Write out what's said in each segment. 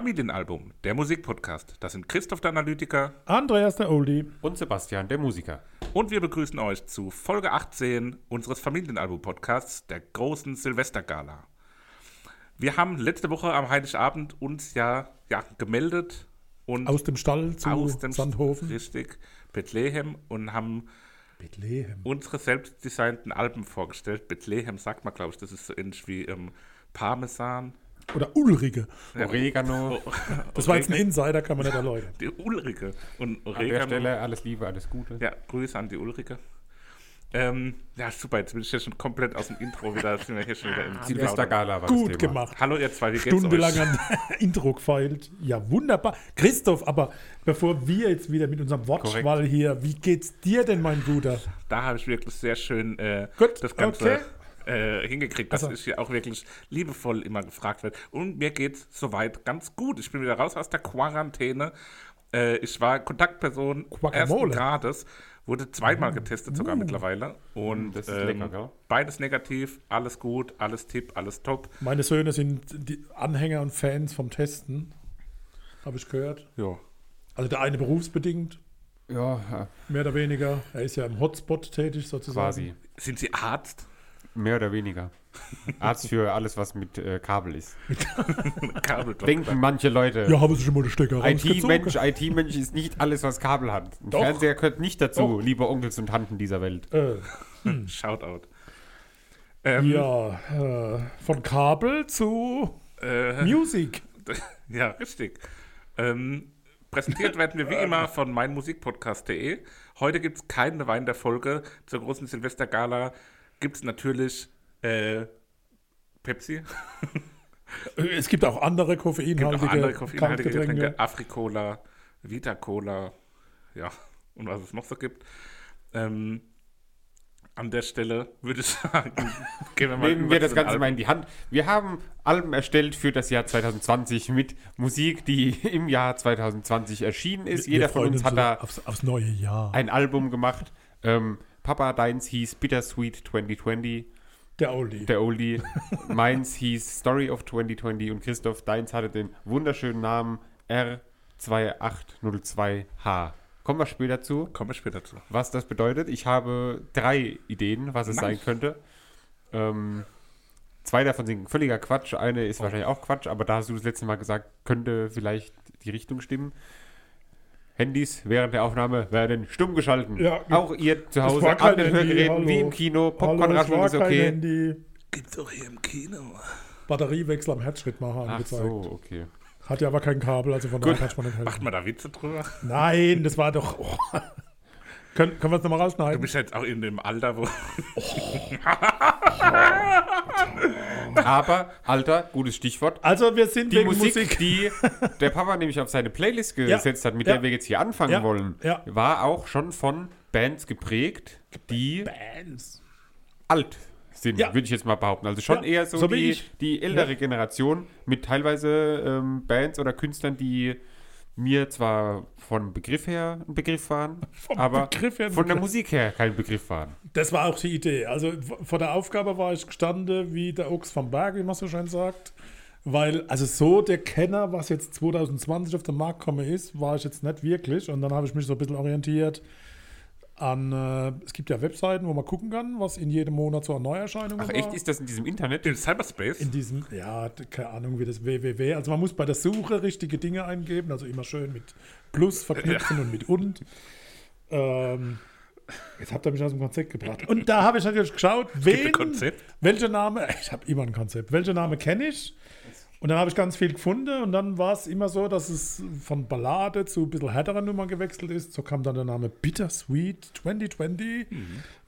Familienalbum, der Musikpodcast. Das sind Christoph der Analytiker Andreas der Oldie. Und Sebastian, der Musiker. und wir begrüßen euch zu Folge 18 unseres Familienalbum-Podcasts, der großen Silvestergala. Wir haben letzte Woche am Heiligabend uns ja, ja gemeldet und Aus dem Stall zu aus dem Sandhofen. Richtig, Bethlehem und haben Bethlehem. unsere selbst designten Alben vorgestellt. Bethlehem sagt man, glaube ich, das ist so ähnlich wie ähm, Parmesan. Oder Ulrike. Oregano. Das war jetzt ein Insider, kann man nicht erläutern. Die Ulrike und An der Oregano. Stelle alles Liebe, alles Gute. Ja, Grüße an die Ulrike. Ähm, ja, super, jetzt bin ich ja schon komplett aus dem Intro wieder, sind wir hier schon wieder im Plaudern. Silvestergala war Gut gemacht. Hallo ihr zwei, wie geht's Stundenlang euch? an Intro gefeilt. Ja, wunderbar. Christoph, aber bevor wir jetzt wieder mit unserem Wortschwall hier, wie geht's dir denn, mein Guter? Da habe ich wirklich sehr schön äh, Gut, das Ganze okay. Äh, hingekriegt, dass Also- ich hier auch wirklich liebevoll immer gefragt werde. Und mir geht's soweit ganz gut. Ich bin wieder raus aus der Quarantäne. Äh, ich war Kontaktperson Guacamole. ersten Grades, wurde zweimal getestet sogar mittlerweile. Und das ist ähm, lecker, gell? beides negativ, alles gut, alles tipp, alles top. Meine Söhne sind die Anhänger und Fans vom Testen. Habe ich gehört. Ja. Also der eine berufsbedingt, Ja, mehr oder weniger. Er ist ja im Hotspot tätig sozusagen. quasi. Sind Sie Arzt? Mehr oder weniger. Arzt für alles, was mit äh, Kabel ist. Kabeldoktor. Denken manche Leute. Ja, haben Sie schon mal den Stecker IT-Mensch? IT-Mensch ist nicht alles, was Kabel hat. Ein Doch. Fernseher gehört nicht dazu, Doch. liebe Onkels und Tanten dieser Welt. Äh, Shoutout. Ähm, ja, äh, von Kabel zu Äh, Music. ja, richtig. Ähm, präsentiert werden wir wie immer von meinmusikpodcast.de. Heute gibt es keine Wein der Folge. Zur großen Silvestergala gibt es natürlich äh, Pepsi. Äh, Es gibt auch andere Gibt auch koffeinhaltige, andere koffeinhaltige. Getränke. Africola, Vita Cola, ja, und was es noch so gibt. Ähm, an der Stelle würde ich sagen, gehen wir mal Nehmen wir das Ganze Alben. mal in die Hand. Wir haben Alben erstellt für das Jahr 2020 mit Musik, die im Jahr 2020 erschienen ist. Wir Jeder von freuen uns hat da aufs, aufs neue Jahr. ein Album gemacht. Ähm, Papa Deins hieß Bittersweet 2020, Der Oldie. der Oldie. Meins hieß Story of 2020 und Christoph Deins hatte den wunderschönen Namen R2802H. Kommen wir später zu, Kommen wir später zu. was das bedeutet. Ich habe drei Ideen, was es Nice. sein könnte. Ähm, zwei davon sind völliger Quatsch. Eine ist wahrscheinlich auch Quatsch, aber da hast du das letzte Mal gesagt, könnte vielleicht die Richtung stimmen. Handys während der Aufnahme werden stumm geschalten. Ja. auch ihr zu Hause an den Handy, Hörgeräten hallo. wie im Kino. Popcorn-Rascheln war ist kein okay. Handy. Gibt's doch hier im Kino. Batteriewechsel am Herzschrittmacher Ach angezeigt. so, okay. Hat ja aber kein Kabel, also von daher kann man nicht helfen. Macht man da Witze drüber? Nein, das war doch. Oh. Können, können wir es nochmal Du rausschneiden? bist jetzt auch in dem Alter, wo. Aber, Alter, gutes Stichwort. Also, wir sind Die wegen Musik, Musik. die der Papa nämlich auf seine Playlist gesetzt hat, mit ja. der wir jetzt hier anfangen Ja, wollen, ja. war auch schon von Bands geprägt, die Bands. alt sind, Ja. würde ich jetzt mal behaupten. Also schon Ja, eher so, so wie die, die ältere Generation mit teilweise ähm, Bands oder Künstlern, die mir zwar vom Begriff her ein Begriff waren, aber Begriff her von der. Musik her kein Begriff waren. Das war auch die Idee. Also vor der Aufgabe war ich gestanden wie der Ochs vom Berg, wie man so schön sagt. Weil, also so der Kenner, was jetzt 2020 auf den Markt gekommen ist, war ich jetzt nicht wirklich. Und dann habe ich mich so ein bisschen orientiert an, äh, es gibt ja Webseiten, wo man gucken kann, was in jedem Monat so an Neuerscheinungen Ach war. echt, ist das in diesem Internet? In Cyberspace? In diesem, ja, keine Ahnung, wie das www. Also man muss bei der Suche richtige Dinge eingeben, also immer schön mit Plus verknüpfen und mit und. Ähm, jetzt habt ihr mich aus dem Konzept gebracht. Und da habe ich natürlich geschaut, wen, ein Konzept. welcher Name, ich habe immer ein Konzept, welcher Name kenne ich? Und dann habe ich ganz viel gefunden und dann war es immer so, dass es von Ballade zu ein bisschen härterer Nummer gewechselt ist. So kam dann der Name Bittersweet 2020.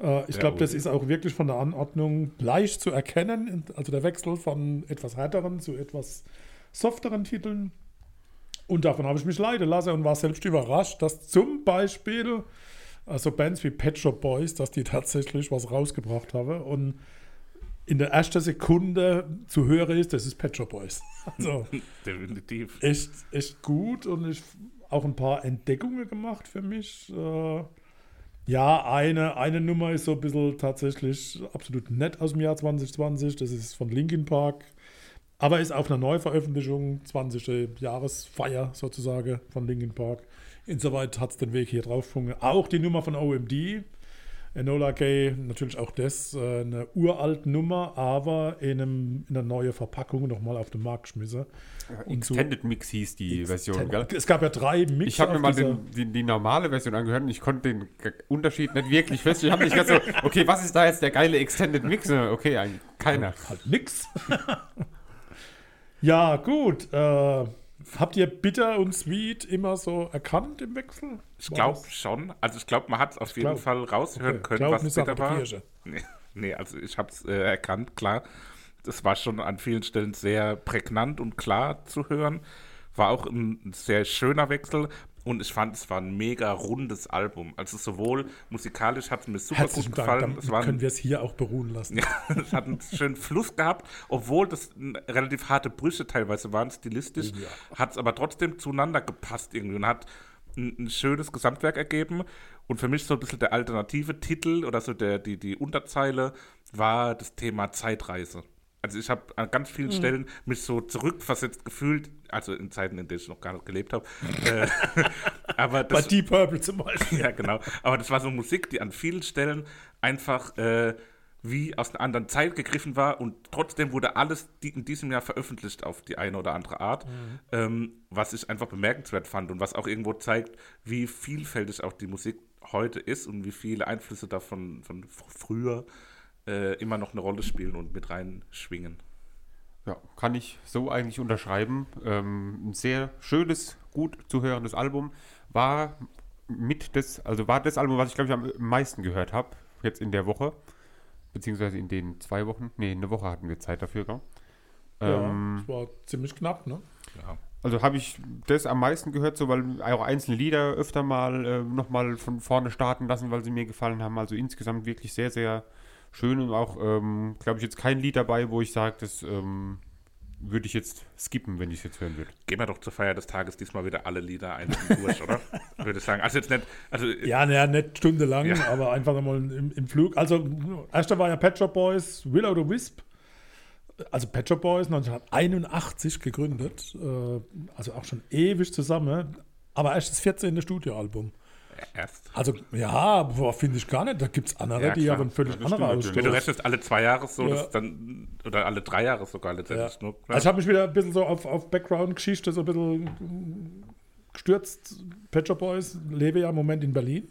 Äh, ich glaube, das ist auch wirklich von der Anordnung leicht zu erkennen. Also der Wechsel von etwas härteren zu etwas softeren Titeln. Und davon habe ich mich leiden lassen und war selbst überrascht, dass zum Beispiel also Bands wie Pet Shop Boys, dass die tatsächlich was rausgebracht haben und in der ersten Sekunde zu hören ist, das ist Pet Shop Boys. Also Definitiv. echt, echt gut und ich auch ein paar Entdeckungen gemacht für mich. Äh, ja, eine, eine Nummer ist so ein bisschen tatsächlich absolut nett aus dem Jahr 2020. Das ist von Linkin Park. Aber ist auf einer Neuveröffentlichung, 20. Jahresfeier sozusagen von Linkin Park. Insoweit hat es den Weg hier drauf gefunden. Auch die Nummer von OMD, Enola Gay, natürlich auch das, äh, eine uralt Nummer, aber in, einem, in einer neuen Verpackung nochmal auf den Markt geschmissen. So- Extended Mix hieß die Version, gell? Es gab ja drei Mix. Ich habe mir mal den, die, die normale Version angehört und ich konnte den Unterschied nicht wirklich fest. Ich habe nicht ganz so, okay, was ist da jetzt der geile Extended Mix? Okay, ein- keiner. Halt nix. ja, gut. Äh, habt ihr Bitter und Sweet immer so erkannt im Wechsel? Ich glaube schon. Also ich glaube, man hat es auf jeden glaub- Fall raushören Okay. können, Glaub was bitter war. Nee, nee, also ich habe es äh, erkannt, klar. Das war schon an vielen Stellen sehr prägnant und klar zu hören. War auch ein sehr schöner Wechsel und ich fand, es war ein mega rundes Album. Also sowohl musikalisch hat es mir super Herzlichen gut Dank. gefallen. Dann Es war können wir es hier auch beruhen lassen. ja, es hat einen schönen Fluss gehabt, obwohl das relativ harte Brüche teilweise waren, stilistisch, hat es aber trotzdem zueinander gepasst irgendwie und hat ein, ein schönes Gesamtwerk ergeben. Und für mich so ein bisschen der alternative Titel oder so der, die, die Unterzeile war das Thema Zeitreise. Also ich habe an ganz Mhm. vielen Stellen mich so zurückversetzt gefühlt, also in Zeiten, in denen ich noch gar nicht gelebt habe. äh, aber Bei das, Deep Purple zum Beispiel. ja, genau. Aber das war so Musik, die an vielen Stellen einfach äh, wie aus einer anderen Zeit gegriffen war und trotzdem wurde alles die in diesem Jahr veröffentlicht auf die eine oder andere Art, ähm, was ich einfach bemerkenswert fand und was auch irgendwo zeigt, wie vielfältig auch die Musik heute ist und wie viele Einflüsse davon von fr- früher äh, immer noch eine Rolle spielen und mit reinschwingen. Ja, kann ich so eigentlich unterschreiben. Ähm, ein sehr schönes, gut zu hörendes Album. War mit das, also war das Album, was ich glaube ich am meisten gehört habe, jetzt in der Woche. Beziehungsweise in den zwei Wochen. Nee, eine Woche hatten wir Zeit dafür, gell? Ja, Ähm, das war ziemlich knapp, ne? Ja. Also habe ich das am meisten gehört, so weil auch einzelne Lieder öfter mal äh, nochmal von vorne starten lassen, weil sie mir gefallen haben. Also insgesamt wirklich sehr, sehr schön und auch, ähm, glaube ich, jetzt kein Lied dabei, wo ich sage, das ähm, würde ich jetzt skippen, wenn ich es jetzt hören würde. Gehen wir doch zur Feier des Tages diesmal wieder alle Lieder einzeln durch, oder? Würde ich sagen. Also jetzt nicht, also Ja, naja, nicht stundenlang, Ja. aber einfach einmal im, im Flug. Also, erster war ja Pet Shop Boys, Will o' the Wisp. Also Pet Shop Boys 1981 gegründet. Äh, also auch schon ewig zusammen. Aber erst das 14. Studioalbum. Erst. Also, ja, finde ich gar nicht. Da gibt es andere, Ja, die haben völlig Ja, andere natürlich. Wenn du Ausstoß. rechnest alle zwei Jahre so, Ja. das dann, oder alle drei Jahre sogar Ja. letztendlich. Ne? Also ich habe mich wieder ein bisschen so auf, auf Background-Geschichte so ein bisschen gestürzt. Shop Boys lebe ja im Moment in Berlin.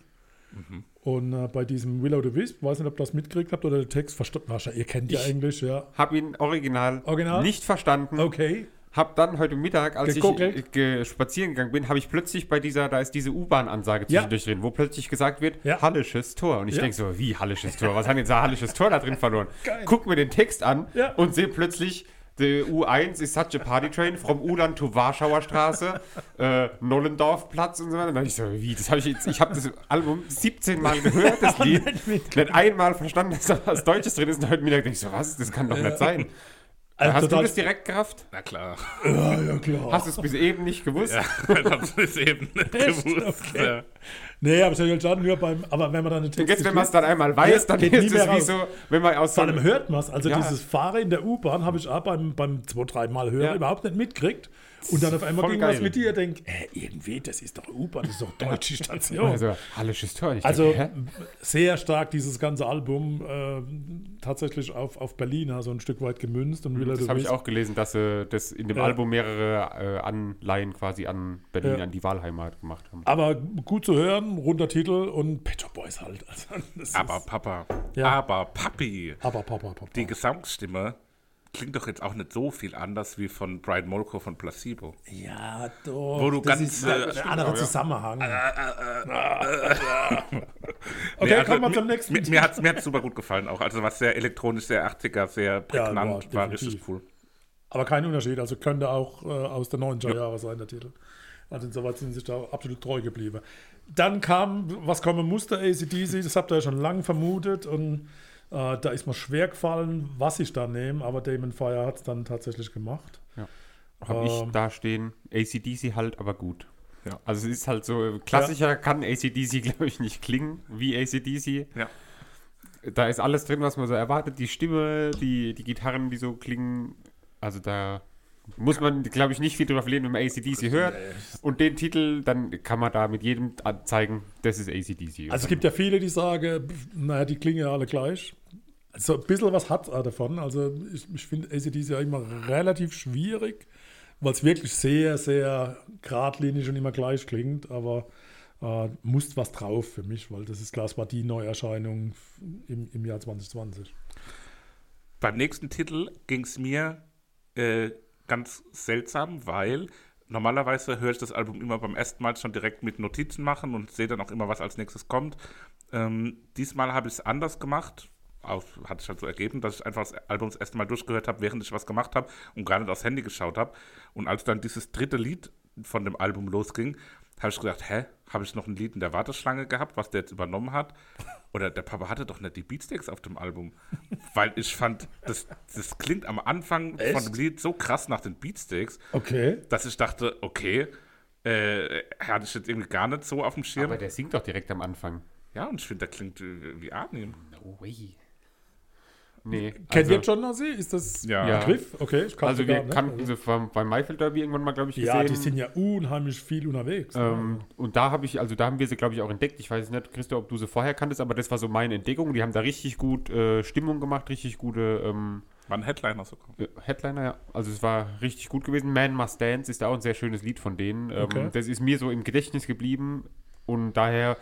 Mhm. Und äh, bei diesem Willow the Wisp, weiß nicht, ob ihr das mitgekriegt habt oder den Text verstanden. Wahrscheinlich, ihr kennt ja Englisch, ja. Habe ihn original, Original? nicht verstanden. Okay. Hab dann heute Mittag, als Gegoogelt? ich ge spazieren gegangen bin, habe ich plötzlich bei dieser, da ist diese U-Bahn-Ansage Ja. zwischendurch drin, wo plötzlich gesagt wird, Ja. Hallisches Tor. Und ich Ja. denk so, wie Hallisches Tor? Was haben jetzt ein Hallisches Tor da drin verloren? Geil. Guck mir den Text an Ja. und sehe plötzlich, the U1 is such a party train from Ulan to Warschauer Straße, äh, Nollendorfplatz und so weiter. Und dann ich so, wie, das habe ich jetzt, ich habe das Album 17 Mal gehört, das Lied, nicht einmal verstanden, dass da was Deutsches drin ist. Und heute Mittag denke ich so, was, das kann doch nicht sein. Also Hast du das direkt gerafft? Na klar. Ja, ja, klar. Hast du es bis eben nicht gewusst? Ja, das ist eben nicht Echt? gewusst. Okay. Ja. Nee, aber ich habe schon nur beim, aber wenn man dann den Text jetzt, wenn man es dann einmal weiß, Ja, dann geht ist nie es mehr wie raus. so, wenn man aus so vor allem hört man es. Also Ja. dieses Fahren in der U-Bahn habe ich auch beim, beim zwei, dreimal hören Ja. überhaupt nicht mitgekriegt. Und dann auf einmal voll ging was mit dir, denkt, äh, irgendwie, das ist doch U-Bahn, das ist doch deutsche Station. Also, Hallisches Tor. Ich Also denke, sehr stark dieses ganze Album äh, tatsächlich auf, auf Berliner so ein Stück weit gemünzt. Und Willa das habe ich auch gelesen, dass sie das in dem Ja. Album mehrere äh, Anleihen quasi an Berlin, an die Wahlheimat gemacht haben. Aber gut zu hören, runder Titel und Pet Shop Boys halt. Also, Aber ist, Papa, Ja. aber Papi, aber Papa, Papa. die Gesangsstimme klingt doch jetzt auch nicht so viel anders wie von Brian Molko von Placebo. ja, doch. Wo du das ganz, ist äh, ein anderer auch, ja. Zusammenhang. okay, Nee, also kommen wir zum nächsten. Mir, mir hat es mir hat's super gut gefallen auch. Also was sehr elektronisch, sehr 80er, sehr prägnant, war war, definitiv. richtig cool. Aber kein Unterschied. Also könnte auch äh, aus der 90er Jahre sein, der Titel. Also insoweit sind sie sich da absolut treu geblieben. Dann kam, was kommen musste, ACDC, das habt ihr ja schon lange vermutet und äh, da ist mir schwer gefallen, was ich da nehme, aber Damon Fire hat es dann tatsächlich gemacht. Habe ich Ähm. da stehen, ACDC halt, aber gut. Ja. Also es ist halt so, klassischer kann ACDC, glaube ich, nicht klingen wie ACDC. Ja. Da ist alles drin, was man so erwartet. Die Stimme, die, die Gitarren, die so klingen. Also da muss man, glaube ich, nicht viel drüber verlieren, wenn man ACDC hört. Und den Titel, dann kann man da mit jedem zeigen, das ist ACDC. Also es gibt ja viele, die sagen, naja, die klingen ja alle gleich. Also ein bisschen was hat er davon. Also ich, ich finde ACDC ja immer relativ schwierig, weil es wirklich sehr, sehr geradlinig und immer gleich klingt. Aber äh, muss was drauf für mich, weil das ist klar, es war die Neuerscheinung im, im Jahr 2020. Beim nächsten Titel ging es mir äh, ganz seltsam, weil normalerweise höre ich das Album immer beim ersten Mal schon direkt mit Notizen machen und sehe dann auch immer, was als nächstes kommt. Ähm, diesmal habe ich es anders gemacht. Auf, hat sich halt so ergeben, dass ich einfach das Album das erste Mal durchgehört habe, während ich was gemacht habe und gar nicht aufs Handy geschaut habe. Und als dann dieses dritte Lied von dem Album losging, habe ich gedacht, hä, habe ich noch ein Lied in der Warteschlange gehabt, was der jetzt übernommen hat? Oder der Papa hatte doch nicht die Beatsteaks auf dem Album. Weil ich fand, das, das klingt am Anfang Echt? von dem Lied so krass nach den Beatsteaks, Okay. dass ich dachte, okay, äh, hatte ich jetzt irgendwie gar nicht so auf dem Schirm. Aber der singt doch direkt am Anfang. ja, und ich finde, der klingt äh, wie Arnim. No way. Nee. Kennt also, ihr John? Ist das Ja. ein Begriff? Okay, ich kannte Also wir nicht. kannten sie vom, beim Maifeld Derby irgendwann mal, glaube ich, gesehen. Ja, die sind ja unheimlich viel unterwegs. ne? Ähm, und da habe ich, also da haben wir sie, glaube ich, auch entdeckt. Ich weiß nicht, Christo, ob du sie vorher kanntest, aber das war so meine Entdeckung. Die haben da richtig gut äh, Stimmung gemacht, richtig gute ähm, War ein Headliner sogar. äh, Headliner, ja. Also es war richtig gut gewesen. Man Must Dance ist da auch ein sehr schönes Lied von denen. Ähm, Okay. Das ist mir so im Gedächtnis geblieben und daher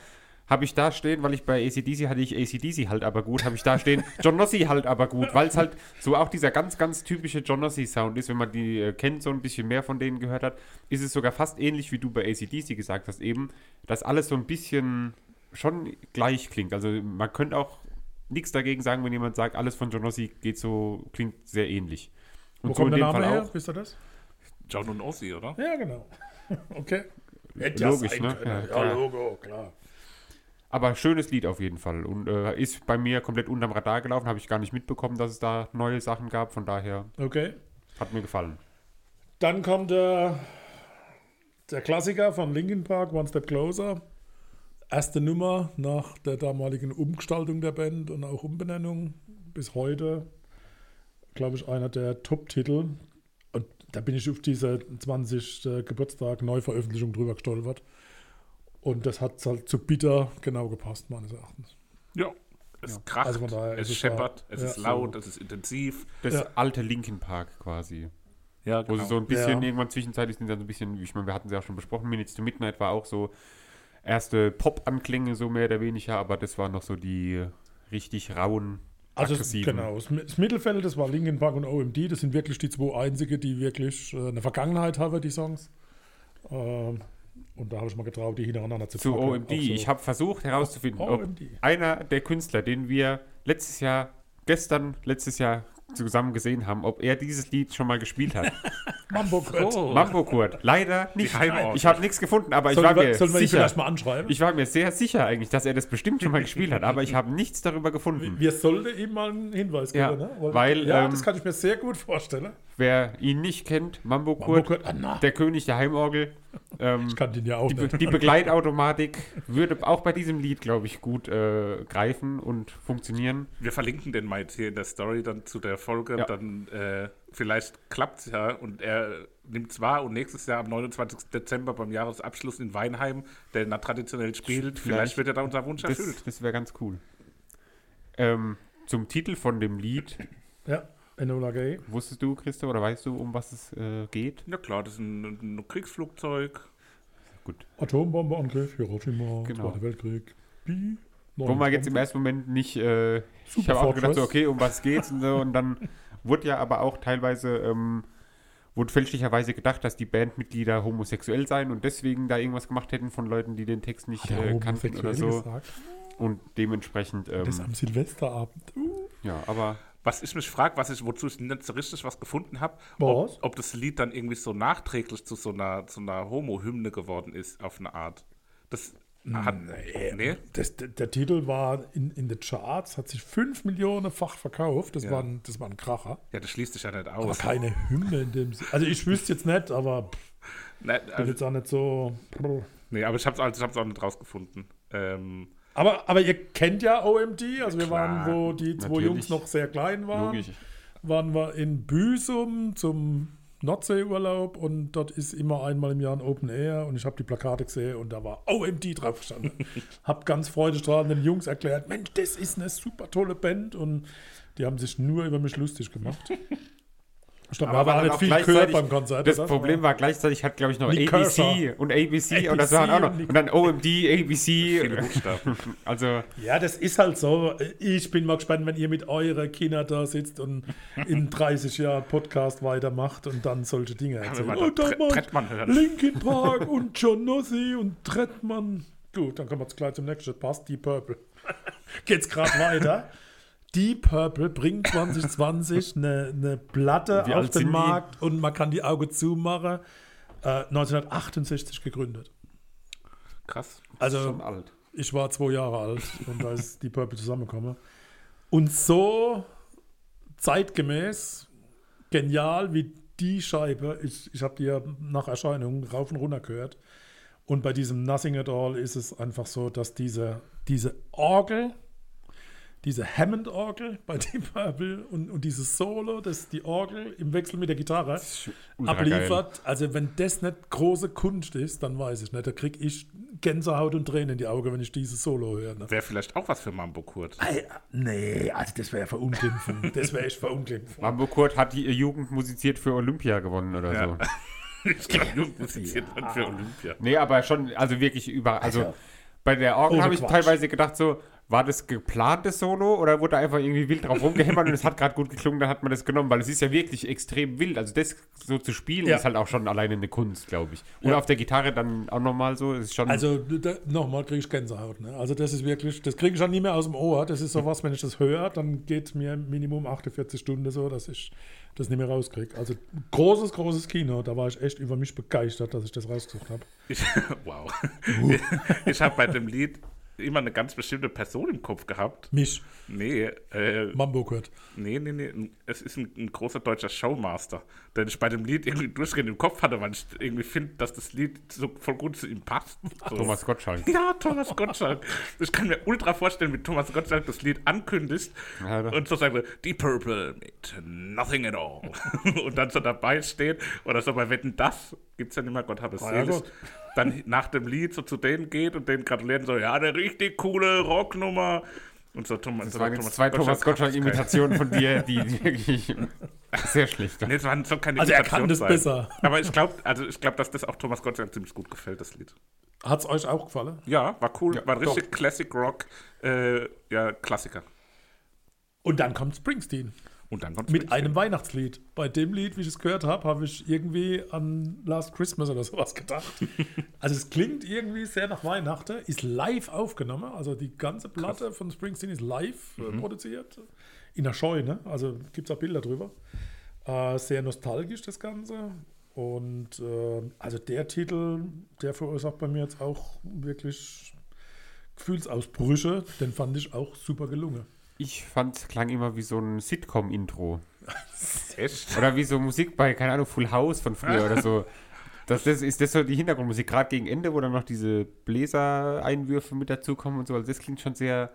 habe ich da stehen, weil ich bei ACDC hatte ich ACDC halt aber gut, habe ich da stehen John Nossi halt aber gut, weil es halt so auch dieser ganz, ganz typische John Nossi Sound ist, wenn man die äh, kennt, so ein bisschen mehr von denen gehört hat, ist es sogar fast ähnlich, wie du bei ACDC gesagt hast eben, dass alles so ein bisschen schon gleich klingt. Also man könnte auch nichts dagegen sagen, wenn jemand sagt, alles von John Nossi geht so, klingt sehr ähnlich. Wo Und kommt in der dem Name Fall her? auch. Wisst ihr das? John und Ozzy, oder? Ja, genau. Okay. Logisch, ne? Ja, Ja, klar. Logo, klar. Aber schönes Lied auf jeden Fall. Und äh, ist bei mir komplett unterm Radar gelaufen. Habe ich gar nicht mitbekommen, dass es da neue Sachen gab. Von daher Okay. hat mir gefallen. Dann kommt der, der Klassiker von Linkin Park, One Step Closer. Erste Nummer nach der damaligen Umgestaltung der Band und auch Umbenennung. Bis heute, glaube ich, einer der Top-Titel. Und da bin ich auf diese 20. Geburtstag Neuveröffentlichung drüber gestolpert. Und das hat halt zu bitter genau gepasst, meines Erachtens. Ja. Es kracht, Also daher es ist es scheppert, es ja, ist laut, so. es ist intensiv. Das Ja. alte Linkin Park quasi. Ja, Wo sie so ein bisschen Ja. irgendwann zwischenzeitlich sind, dann so ein bisschen, ich meine, wir hatten sie auch schon besprochen, Minutes to Midnight war auch so erste Pop-Anklänge, so mehr oder weniger, aber das waren noch so die richtig rauen, Also es- aggressiven. genau, das Mittelfeld, das war Linkin Park und OMD, das sind wirklich die zwei einzige, die wirklich äh, eine Vergangenheit haben, die Songs. Ähm, und da habe ich mal getraut, die hintereinander zu Zu packen. OMD. So. Ich habe versucht herauszufinden, ob einer der Künstler, den wir letztes Jahr, gestern, letztes Jahr zusammen gesehen haben, ob er dieses Lied schon mal gespielt hat. Mambo Kurt. Oh. Mambo Kurt. Leider nicht. Ich habe nichts gefunden, aber ich Sollen war wir, mir sollen wir ihn sicher. vielleicht mal anschreiben? Ich war mir sehr sicher eigentlich, dass er das bestimmt schon mal gespielt hat, aber ich habe nichts darüber gefunden. wir sollten ihm mal einen Hinweis Ja, geben. ne? weil, ja, ähm, das kann ich mir sehr gut vorstellen. Wer ihn nicht kennt, Mambo Mambo Kurt, Kurt, ah, der König der Heimorgel. Ähm, ich kann den ja auch die, die Begleitautomatik würde auch bei diesem Lied, glaube ich, gut äh, greifen und funktionieren. Wir verlinken den mal jetzt hier in der Story dann zu der Folge. Ja. Dann äh, vielleicht klappt es ja und er nimmt zwar und nächstes Jahr am 29. Dezember beim Jahresabschluss in Weinheim, der na traditionell spielt, vielleicht, Vielleicht. wird er da unser Wunsch erfüllt. Das, das wäre ganz cool. Ähm, zum Titel von dem Lied, Ja, Enola Gay. wusstest du, Christo, oder weißt du, um was es äh, geht? Ja klar, das ist ein, ein Kriegsflugzeug. Gut. Atombombeangriff, Hiroshima, Genau. Zweiter Weltkrieg. Bi, Wo man jetzt im ersten Moment nicht, äh, ich habe auch gedacht, so, okay, um was geht's und so, und dann wurde ja aber auch teilweise, ähm, wurde fälschlicherweise gedacht, dass die Bandmitglieder homosexuell seien und deswegen da irgendwas gemacht hätten von Leuten, die den Text nicht äh, kannten oder so. gesagt? Und dementsprechend, ähm, Das am Silvesterabend. Uh. ja, aber Was ich mich frage, was ich, wozu ich nicht so richtig was gefunden habe, ob, ob das Lied dann irgendwie so nachträglich zu so einer, zu einer Homo-Hymne geworden ist, auf eine Art. Das hat. Nee. Das, der, der Titel war in, in den Charts, hat sich fünf Millionenfach verkauft. Das, Ja. war ein, das war ein Kracher. Ja, das schließt sich ja nicht Aber aus. keine Hymne in dem Sinne. Also ich wüsste jetzt nicht, aber pff, Nee, bin also, jetzt auch nicht so. nee aber ich habe es also, ich hab's auch nicht rausgefunden. Ähm, Aber, aber ihr kennt ja OMD, also wir klar, waren, wo die zwei natürlich. Jungs noch sehr klein waren. logisch. waren wir in Büsum zum Nordseeurlaub und dort ist immer einmal im Jahr ein Open Air und ich habe die Plakate gesehen und da war OMD drauf gestanden. hab ganz freudestrahlend den Jungs erklärt, Mensch, das ist eine super tolle Band und die haben sich nur über mich lustig gemacht. Ich glaube, wir Aber auch auch nicht viel gehört gleichzeitig- beim Konzert. Das oder? Problem war gleichzeitig, hat glaube ich noch ABC und ABC, und das ABC waren auch noch. und dann OMD, Viele ABC. Buchstaben. Also, Ja, das ist halt so. Ich bin mal gespannt, wenn ihr mit euren Kindern da sitzt und in 30 Jahren Podcast weitermacht und dann solche Dinge erzählt. mal Oh, da Trettmann hören. Linkin Park und John Nossi und Trettmann. Gut, dann kommen wir jetzt gleich zum nächsten. Passt, Deep Purple. Geht's gerade weiter. Deep Purple bringt 2020 eine, eine Platte Wie auf den die? Markt und man kann die Augen zumachen. Äh, 1968 gegründet. Krass. Also schon alt. ich war zwei Jahre alt und da ist die Purple zusammengekommen. Und so zeitgemäß, genial wie die Scheibe, ich, ich habe die ja nach Erscheinung rauf und runter gehört. Und bei diesem Nothing at All ist es einfach so, dass diese, diese Orgel, diese Hammond-Orgel bei Deep Purple und, und dieses Solo, das die Orgel im Wechsel mit der Gitarre ultra geil. abliefert. Also wenn das nicht große Kunst ist, dann weiß ich nicht. Da kriege ich Gänsehaut und Tränen in die Augen, wenn ich dieses Solo höre. Ne? Wäre vielleicht auch was für Mambo Kurt. Nee, also das wäre verunglimpfen. Das wäre echt verunglimpfen. Mambo Kurt hat die Jugend musiziert für Olympia gewonnen oder Ja. so. Ich glaube, Jugendmusiziert dann für Olympia. Nee, aber schon, also wirklich überall. Also, Also, bei der Orgel habe ich teilweise gedacht, so, war das geplantes Solo oder wurde da einfach irgendwie wild drauf rumgehämmert und es hat gerade gut geklungen, dann hat man das genommen, weil es ist ja wirklich extrem wild. Also, das so zu spielen Ja. ist halt auch schon alleine eine Kunst, glaube ich. Und Ja. auf der Gitarre dann auch nochmal so, ist schon. Also nochmal kriege ich Gänsehaut. Ne? Also das ist wirklich, das kriege ich schon nie mehr aus dem Ohr. Das ist sowas, wenn ich das höre, dann geht mir Minimum 48 Stunden so, dass ich das nicht mehr rauskriege. Also großes, großes Kino. Da war ich echt über mich begeistert, dass ich das rausgesucht habe. Ich, wow. Ich habe bei dem Lied immer eine ganz bestimmte Person im Kopf gehabt. Mich, Nee, äh, Mambo Kurt. nee, nee, nee. Es ist ein, ein großer deutscher Showmaster, den ich bei dem Lied irgendwie durchgehend im Kopf hatte, weil ich irgendwie finde, dass das Lied so voll gut zu ihm passt. So. Thomas Gottschalk. Ja, Thomas Gottschalk. Ich kann mir ultra vorstellen, wie Thomas Gottschalk das Lied ankündigt Ja, und so sagt, Deep Purple mit Nothing at All. und dann so dabei steht oder so bei Wetten, das gibt's ja nicht mehr, Gott habe es Ah, ja. Dann nach dem Lied so zu denen geht und denen gratulieren, so, ja, eine richtig coole Rocknummer. Und so Thomas, Das so waren jetzt zwei Thomas Gottschalk-Imitationen von dir, die die wirklich sehr schlecht waren. Nee, es waren so keine Also er kann das Imitationen sein. besser. Aber ich glaube, also ich glaube, dass das auch Thomas Gottschalk ziemlich gut gefällt, das Lied. Hat es euch auch gefallen? Ja, war cool, Ja, war richtig Classic Rock, äh, ja, Klassiker. Und dann kommt Springsteen Und dann kommt mit einem Weihnachtslied. Bei dem Lied, wie ich es gehört habe, habe ich irgendwie an Last Christmas oder sowas gedacht. also es klingt irgendwie sehr nach Weihnachten, ist live aufgenommen. Also die ganze Platte von Springsteen ist live äh, produziert. In der Scheune, also gibt es auch Bilder drüber. Äh, sehr nostalgisch das Ganze. Und äh, also der Titel, der verursacht bei mir jetzt auch wirklich Gefühlsausbrüche. Den fand ich auch super gelungen. Ich fand, es klang immer wie so ein Sitcom-Intro. Oder wie so Musik bei, keine Ahnung, Full House von früher oder so. Das, das ist das so die Hintergrundmusik, gerade gegen Ende, wo dann noch diese Bläsereinwürfe mit dazukommen und so. Also das klingt schon sehr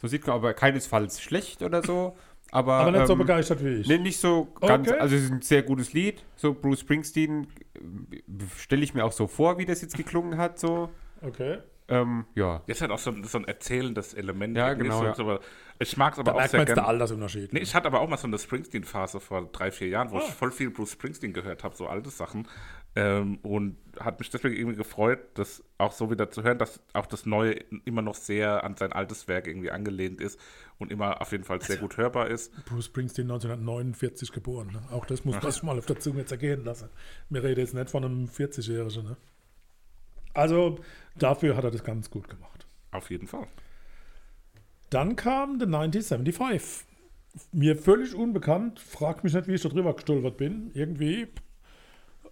so Sitcom, aber keinesfalls schlecht oder so. Aber, Aber nicht so ähm, begeistert wie ich. Nee, nicht so ganz. Okay. Also, es ist ein sehr gutes Lied. So, Bruce Springsteen äh, stelle ich mir auch so vor, wie das jetzt geklungen hat. So, Okay. Ähm, ja. Jetzt hat auch so ein, so ein erzählendes Element. Ja, genau, ja. so, ich mag es aber Da auch merkt sehr jetzt der gerne. Altersunterschied. Nee, ich hatte aber auch mal so eine Springsteen-Phase vor drei, vier Jahren, wo Ah. ich voll viel Bruce Springsteen gehört habe, so alte Sachen. Ähm, und hat mich deswegen irgendwie gefreut, das auch so wieder zu hören, dass auch das Neue immer noch sehr an sein altes Werk irgendwie angelehnt ist und immer auf jeden Fall sehr gut hörbar ist. Bruce Springsteen 1949 geboren. Ne? Auch das muss man mal auf der Zunge zergehen lassen. Wir reden jetzt nicht von einem 40-Jährigen. Ne? Also dafür hat er das ganz gut gemacht. Auf jeden Fall. Dann kam The 1975. Mir völlig unbekannt. Frag mich nicht, wie ich da drüber gestolpert bin. Irgendwie.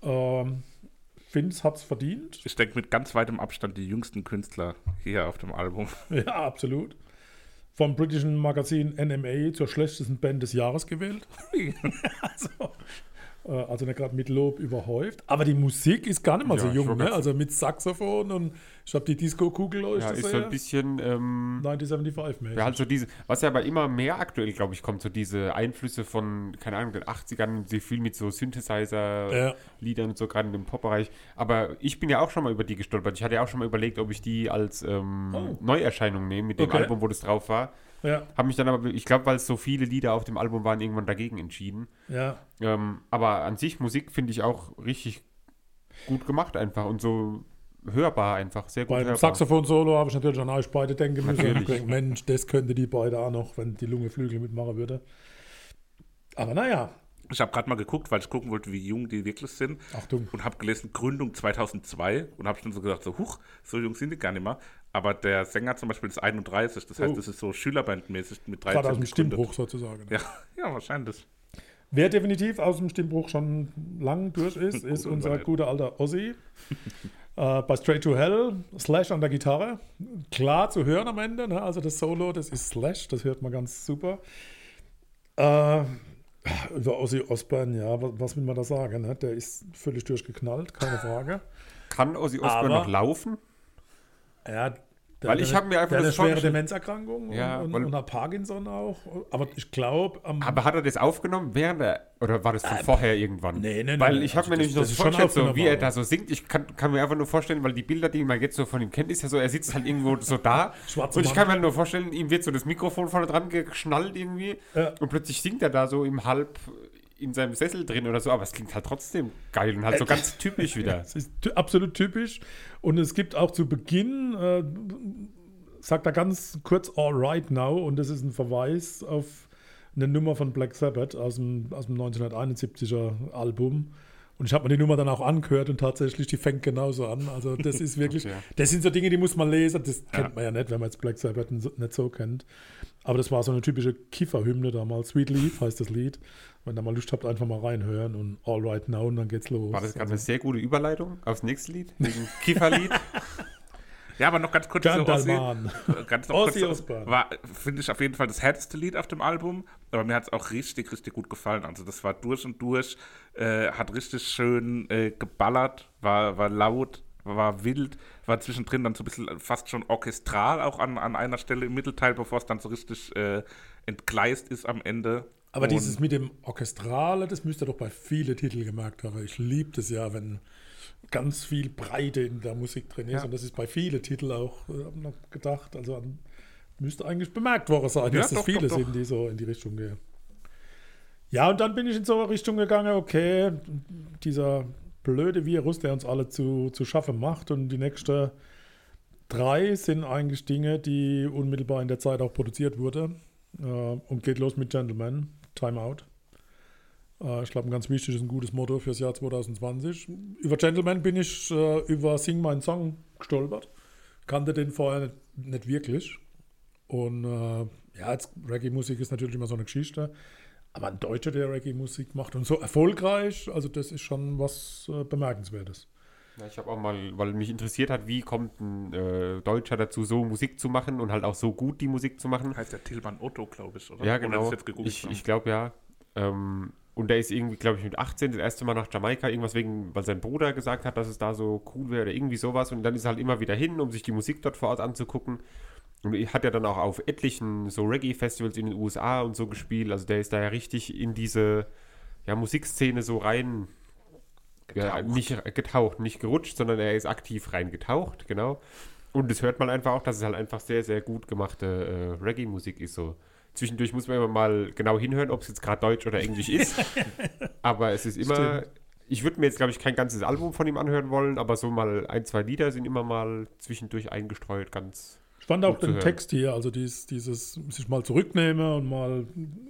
Ähm, Finns hat's verdient. Ich denke, mit ganz weitem Abstand die jüngsten Künstler hier auf dem Album. Ja, absolut. Vom britischen Magazin NMA zur schlechtesten Band des Jahres gewählt. also, also nicht gerade mit Lob überhäuft. Aber die Musik ist gar nicht mal Ja, so jung, ne? Also mit Saxophon und ich habe die Disco-Kugel Ja, ist so ein bisschen. Ähm, 1975 mäßig. Ja, halt so diese, was ja aber immer mehr aktuell, glaube ich, kommt, so diese Einflüsse von, keine Ahnung, den 80ern, sie viel mit so Synthesizer-Liedern Ja. und so, gerade dem Pop-Bereich. Aber ich bin ja auch schon mal über die gestolpert. Ich hatte ja auch schon mal überlegt, ob ich die als ähm, Oh. Neuerscheinung nehme, mit dem Okay. Album, wo das drauf war. Ja, Habe mich dann aber, ich glaube, weil es so viele Lieder auf dem Album waren, irgendwann dagegen entschieden. ja. Ähm, aber an sich, Musik finde ich auch richtig gut gemacht einfach und so hörbar einfach, sehr gut Beim hörbar. Saxophon-Solo habe ich natürlich an euch beide denken müssen. Natürlich. Ich denke, Mensch, das könnte die beide auch noch, wenn die Lunge Flügel mitmachen würde. Aber naja, Ich habe gerade mal geguckt, weil ich gucken wollte, wie jung die wirklich sind. Achtung. Und habe gelesen, Gründung 2002. Und habe schon so gedacht, so, huch, so jung sind die gar nicht mehr. Aber der Sänger zum Beispiel ist 31. Das heißt, Oh. das ist so Schülerbandmäßig mit 13 Gerade aus dem gegründet. Stimmbruch sozusagen. Ja, ja, wahrscheinlich. Wer definitiv aus dem Stimmbruch schon lang durch ist, ist unser guter alter Ossi. äh, bei Straight to Hell, Slash an der Gitarre. Klar zu hören am Ende, ne? also das Solo, das ist Slash, das hört man ganz super. Äh, über Ozzy Osbourne, ja, was, was will man da sagen? Ne? Der ist völlig durchgeknallt, keine Frage. Kann Ozzy Osbourne Aber- noch laufen? Ja, der Weil ich eine- hab mir einfach der das schwere Demenzerkrankung Ja, und, und, und Parkinson auch. Aber ich glaube, Aber hat er das aufgenommen während er, oder war das von vorher irgendwann? Äh, nee, nee, nee, Weil ich habe also mir nämlich noch das so vorgestellt, so, wie er da so singt. Ich kann, kann mir einfach nur vorstellen, weil die Bilder, die man jetzt so von ihm kennt, ist ja so, er sitzt halt irgendwo so da. Schwarzer und ich kann mir halt nur vorstellen, ihm wird so das Mikrofon vorne dran geschnallt irgendwie. Ja. Und plötzlich singt er da so im Halb in seinem Sessel drin oder so. Aber es klingt halt trotzdem geil und halt so ganz typisch wieder. Es ist absolut typisch. Und es gibt auch zu Beginn, äh, sagt er ganz kurz All Right Now. Und das ist ein Verweis auf eine Nummer von Black Sabbath aus dem, aus dem 1971er Album. Und ich habe mir die Nummer dann auch angehört und tatsächlich, die fängt genauso an. Also das ist wirklich, Okay. das sind so Dinge, die muss man lesen. Das Ja. kennt man ja nicht, wenn man jetzt Black Sabbath nicht so kennt. Aber das war so eine typische Kifferhymne damals. Sweet Leaf heißt das Lied. Wenn ihr mal Lust habt, einfach mal reinhören und All Right Now und dann geht's los. War das gerade Also- eine sehr gute Überleitung aufs nächste Lied? Wegen Kifferlied? Ja, aber noch ganz kurz zu. Dalman. Äh, Ganz noch Ozzy kurz, Osbourne. war, finde ich, auf jeden Fall das härteste Lied auf dem Album, aber mir hat es auch richtig, richtig gut gefallen. Also das war durch und durch, äh, hat richtig schön äh, geballert, war, war laut, war wild, war zwischendrin dann so ein bisschen fast schon orchestral auch an, an einer Stelle im Mittelteil, bevor es dann so richtig äh, entgleist ist am Ende. Aber Und- dieses mit dem Orchestrale, das müsst ihr doch bei vielen Titeln gemerkt haben. Ich liebe das ja, wenn ganz viel Breite in der Musik drin ist. Ja. Und das ist bei vielen Titeln auch, äh, noch gedacht. Also an, müsste eigentlich bemerkt worden sein, Ja, dass es viele doch, doch. sind, die so in die Richtung gehen. Ja, und dann bin ich in so eine Richtung gegangen, okay, dieser blöde Virus, der uns alle zu, zu schaffen macht. Und die nächsten drei sind eigentlich Dinge, die unmittelbar in der Zeit auch produziert wurden. Äh, und geht los mit Gentleman, Time Out. Äh, ich glaube, ein ganz wichtiges, ein gutes Motto fürs Jahr 2020. Über Gentleman bin ich äh, über Sing meinen Song gestolpert. Kannte den vorher nicht, nicht wirklich. Und äh, ja, jetzt Reggae-Musik ist natürlich immer so eine Geschichte. Aber ein Deutscher, der Reggae-Musik macht und so erfolgreich, also das ist schon was äh, Bemerkenswertes. Ja, ich habe auch mal, weil mich interessiert hat, wie kommt ein äh, Deutscher dazu, so Musik zu machen und halt auch so gut die Musik zu machen. heißt der Tilman Otto, glaube ich, oder? Ja, genau. Ich, ich glaube ja. Ähm, und der ist irgendwie, glaube ich, mit 18 das erste Mal nach Jamaika, irgendwas wegen, weil sein Bruder gesagt hat, dass es da so cool wäre oder irgendwie sowas. Und dann ist er halt immer wieder hin, um sich die Musik dort vor Ort anzugucken. Und hat ja dann auch auf etlichen so Reggae-Festivals in den USA und so gespielt. Also der ist da ja richtig in diese ja, Musikszene so rein ja, Getaucht. nicht getaucht, nicht gerutscht, sondern er ist aktiv reingetaucht, genau. Und das hört man einfach auch, dass es halt einfach sehr, sehr gut gemachte äh, Reggae-Musik ist. So. Zwischendurch muss man immer mal genau hinhören, ob es jetzt gerade Deutsch oder Englisch ist. aber es ist immer. Stimmt. Ich würde mir jetzt, glaube ich, kein ganzes Album von ihm anhören wollen, aber so mal ein, zwei Lieder sind immer mal zwischendurch eingestreut, ganz. Ich fand auch den hören. Text hier, also dies, dieses sich mal zurücknehmen und mal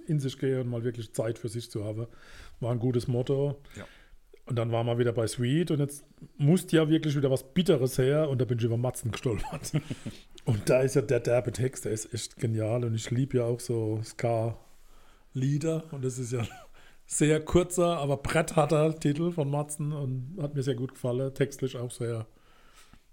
in sich gehen und mal wirklich Zeit für sich zu haben, war ein gutes Motto. Ja. Und dann waren wir wieder bei Sweet und jetzt musste ja wirklich wieder was Bitteres her und da bin ich über Matzen gestolpert. und da ist ja der derbe Text, der ist echt genial und ich liebe ja auch so Ska-Lieder und das ist ja sehr kurzer, aber brettharter Titel von Matzen und hat mir sehr gut gefallen, textlich auch sehr,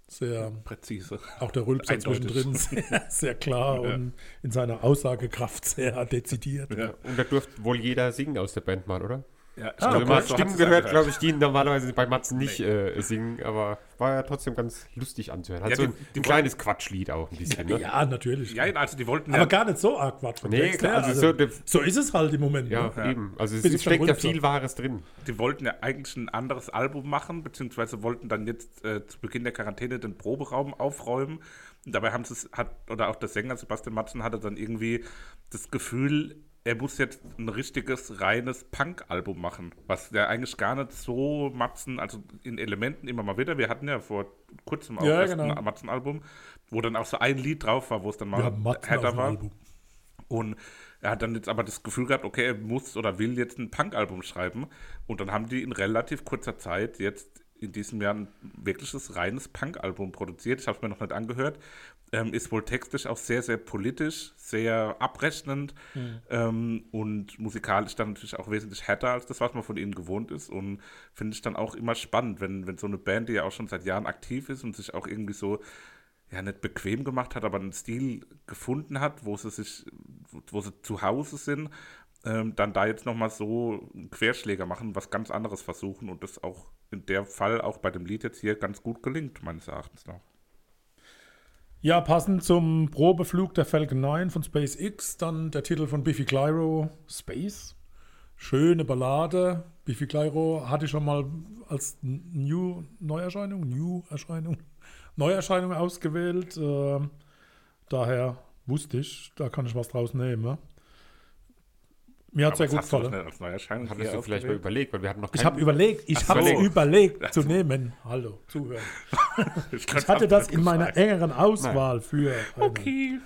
sehr Präzise. auch der Rülpser zwischendrin sehr, sehr klar Ja. und in seiner Aussagekraft sehr dezidiert. Ja. Und da durfte wohl jeder singen aus der Band mal, oder? Ja, ich Ah, Also so Stimmen gehört, glaube ich, die normalerweise bei Matzen nicht äh, singen, aber war ja trotzdem ganz lustig anzuhören. Hat Ja, so die- ein, die ein kleines Quatschlied auch ein bisschen, ne? Ja, natürlich. Ja, also die wollten Aber ja, gar nicht so arg Quatsch. Nee, klar, also so, der- so ist es halt im Moment. Ja, ne? eben. Also es es steckt ja viel Wahres drin. die wollten ja eigentlich ein anderes Album machen, beziehungsweise wollten dann jetzt äh, zu Beginn der Quarantäne den Proberaum aufräumen. Und dabei haben sie es, hat, oder auch der Sänger Sebastian Matzen hatte dann irgendwie das Gefühl, er muss jetzt ein richtiges, reines Punk-Album machen, was ja eigentlich gar nicht so Matzen, also in Elementen immer mal wieder. Wir hatten ja vor kurzem auch Ja, erst genau. ein Matzen-Album, wo dann auch so ein Lied drauf war, wo es dann mal auf härter war. Album. Und er hat dann jetzt aber das Gefühl gehabt, okay, er muss oder will jetzt ein Punk-Album schreiben. Und dann haben die in relativ kurzer Zeit jetzt in diesem Jahr ein wirkliches reines Punk-Album produziert. Ich habe es mir noch nicht angehört. Ähm, ist wohl textlich auch sehr, sehr politisch, sehr abrechnend ähm, und musikalisch dann natürlich auch wesentlich härter als das, was man von ihnen gewohnt ist. Und finde ich dann auch immer spannend, wenn, wenn so eine Band, die ja auch schon seit Jahren aktiv ist und sich auch irgendwie so ja nicht bequem gemacht hat, aber einen Stil gefunden hat, wo sie sich, wo sie zu Hause sind, ähm, dann da jetzt nochmal so einen Querschläger machen, was ganz anderes versuchen und das auch in der Fall auch bei dem Lied jetzt hier ganz gut gelingt, meines Erachtens noch. Ja, passend zum Probeflug der Falcon 9 von SpaceX, dann der Titel von Biffy Clyro, Space. Schöne Ballade. Biffy Clyro hatte ich schon mal als New Neuerscheinung, New Erscheinung, Neuerscheinung ausgewählt. Ähm, daher wusste ich, da kann ich was draus nehmen. ne? Mir hat sehr das gut gefallen. als Neuerscheinung Hattest du vielleicht mal überlegt, weil wir hatten noch Ich habe überlegt, ich habe so. überlegt zu nehmen. Hallo, zuhören. Ich, Ich hatte das in meiner engeren Auswahl für. Eine. Okay.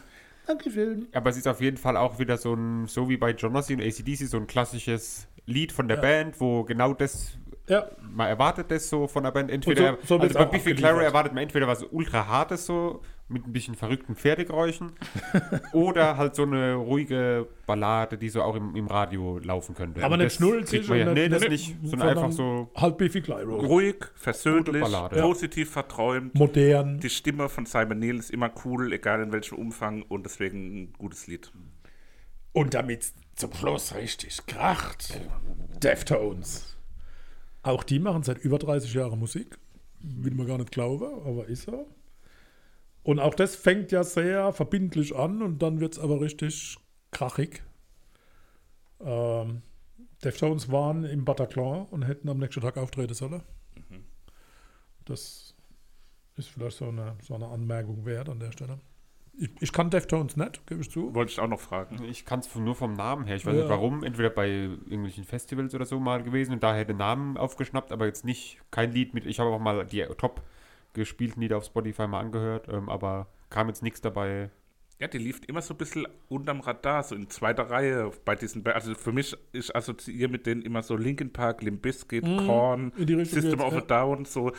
Dankeschön. Aber es ist auf jeden Fall auch wieder so ein, so wie bei Jonas und ACDC, so ein klassisches Lied von der Ja. Band, wo genau das, Ja, man erwartet das so von der Band. Entweder, so- so also bei Biffy. Clyro erwartet man entweder was ultra hartes so, mit ein bisschen verrückten Pferdegeräuschen, oder halt so eine ruhige Ballade, die so auch im, im Radio laufen könnte. aber nicht das schnulzig. ja, nee, das nicht- sondern einfach so Halt Biffy Clyro. Ruhig, versöhnlich, Ballade. positiv verträumt. Modern. Die Stimme von Simon Neil ist immer cool, egal in welchem Umfang und deswegen ein gutes Lied. Und damit zum Schluss richtig kracht. Deftones. Auch die machen seit über 30 Jahren Musik. Will man gar nicht glauben, aber ist so. Und auch das fängt ja sehr verbindlich an und dann wird es aber richtig krachig. Ähm, Deftones waren im Bataclan und hätten am nächsten Tag auftreten sollen. Das ist vielleicht so eine, so eine Anmerkung wert an der Stelle. Ich, ich kann Deftones nicht, gebe ich zu. Wollte ich auch noch fragen. Ich kann es nur vom Namen her. Ich weiß Ja. nicht warum. Entweder bei irgendwelchen Festivals oder so mal gewesen und daher den Namen aufgeschnappt, aber jetzt nicht kein Lied mit. Ich habe auch mal die top gespielten Lieder auf Spotify mal angehört, ähm, aber kam jetzt nichts dabei. Ja, die lief immer so ein bisschen unterm Radar, so in zweiter Reihe bei diesen Ba- Also für mich, ich assoziiere mit denen immer so Linkin Park, Limp Bizkit, Korn, die Richtung System geht's, of a ja. Down, so.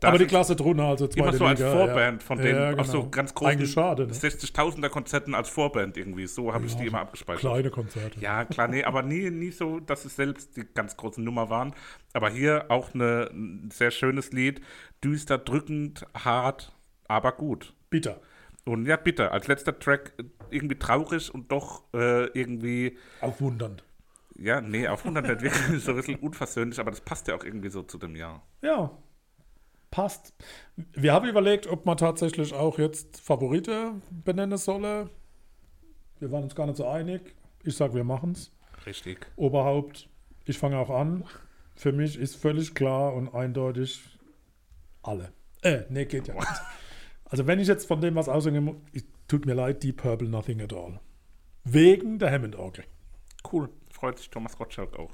Da Aber die Klasse drunter, also zweite immer so als Liga, Vorband ja. von denen, Ja, auch so genau. ganz großen Eigentlich schade, ne? 60.000er Konzerten als Vorband irgendwie. So habe ich die immer abgespeichert. Kleine Konzerte. Ja, klar, nee, aber nie, nie so, dass es selbst die ganz großen Nummer waren. Aber hier auch eine, ein sehr schönes Lied. Düster, drückend, hart, aber gut. Bitter. Und ja, bitte, als letzter Track äh, irgendwie traurig und doch äh, irgendwie, Aufwundernd. ja, nee, auf 100 nicht wirklich so ein bisschen unversöhnlich, aber das passt ja auch irgendwie so zu dem Jahr. Ja, passt. Wir haben überlegt, ob man tatsächlich auch jetzt Favorite benennen solle. Wir waren uns gar nicht so einig. Ich sage, wir machen es. Richtig. Oberhaupt, ich fange auch an. Für mich ist völlig klar und eindeutig alle. Äh, nee, geht ja nicht. Also wenn ich jetzt von dem was ich- tut mir leid, Deep Purple Nothing at All. Wegen der Hammond-Orgel. Cool. Freut sich Thomas Gottschalk auch.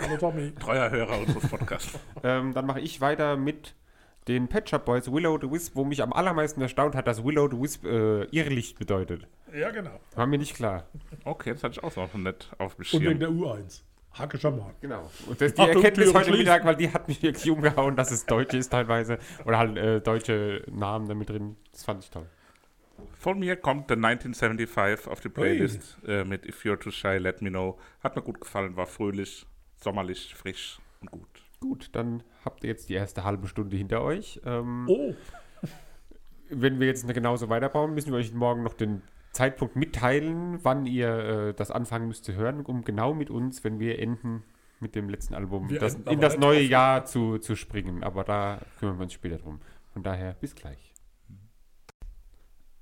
Hallo Tommy. Treuer Hörer unseres Podcasts. Ähm, dann mache ich weiter mit den Pet Shop Boys Willow the Wisp, wo mich am allermeisten erstaunt hat, dass Willow the Wisp äh, Irrlicht bedeutet. Ja, genau. War mir nicht klar. Okay, das hatte ich auch noch nicht auf dem Und wegen der U1. Hacke schon mal. Genau. Und das, die Achtung, Erkenntnis heute schließen. Mittag, weil die hat mich wirklich umgehauen, dass es Deutsch ist teilweise. Oder halt äh, deutsche Namen damit drin. Das fand ich toll. Von mir kommt der 1975 auf die Playlist äh, mit If You're Too Shy, Let Me Know. Hat mir gut gefallen, war fröhlich, sommerlich, frisch und gut. Gut, dann habt ihr jetzt die erste halbe Stunde hinter euch. Ähm, Oh, Wenn wir jetzt genauso weiterbauen, müssen wir euch morgen noch den Zeitpunkt mitteilen, wann ihr äh, das anfangen müsst zu hören, um genau mit uns, wenn wir enden mit dem letzten Album, das, in das neue offen. Jahr zu, zu springen. Aber da kümmern wir uns später drum. Von daher, bis gleich.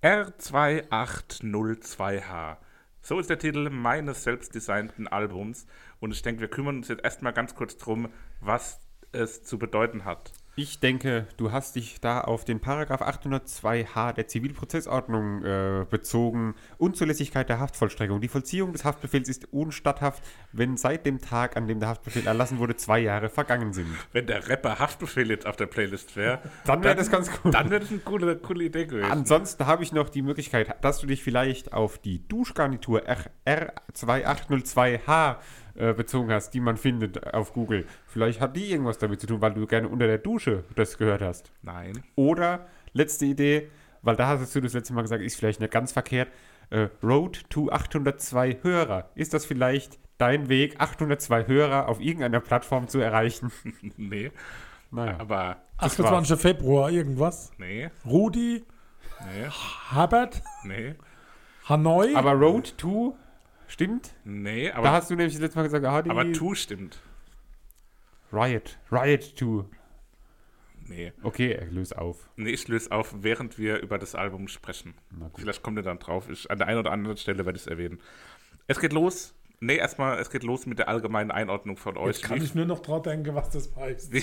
R2802H. So ist der Titel meines selbstdesignten Albums. Und ich denke, wir kümmern uns jetzt erstmal ganz kurz drum, was es zu bedeuten hat. Ich denke, du hast dich da auf den Paragraph 802h der Zivilprozessordnung äh, bezogen. Unzulässigkeit der Haftvollstreckung. Die Vollziehung des Haftbefehls ist unstatthaft, wenn seit dem Tag, an dem der Haftbefehl erlassen wurde, zwei Jahre vergangen sind. Wenn der Rapper Haftbefehl jetzt auf der Playlist wäre, Dann wäre das ganz gut. dann wäre das eine coole, coole Idee gewesen. Ansonsten habe ich noch die Möglichkeit, dass du dich vielleicht auf die Duschgarnitur R R2802H äh, bezogen hast, die man findet auf Google. Vielleicht hat die irgendwas damit zu tun, weil du gerne unter der Dusche das gehört hast. Nein. Oder, letzte Idee, weil da hast du das letzte Mal gesagt, ist vielleicht nicht ganz verkehrt, äh, Road to 802 Hörer. Ist das vielleicht dein Weg, 802 Hörer auf irgendeiner Plattform zu erreichen? Nee. Naja. Aber 28. Februar, irgendwas. nee, Rudi, nee, Herbert, nee, Hanoi. Aber Road to, stimmt? nee, Da aber, hast du nämlich das letzte Mal gesagt, ah, die aber Tu stimmt. Riot. Riot 2. Nee. Okay, löst auf. Nee, ich löse auf, während wir über das Album sprechen. Na gut. Vielleicht kommt ihr dann drauf. Ich, an der einen oder anderen Stelle werde ich es erwähnen. Es geht los. Nee, erstmal, es geht los mit der allgemeinen Einordnung von euch. Jetzt kann Wie- ich nur noch dran denken, was das heißt. wie,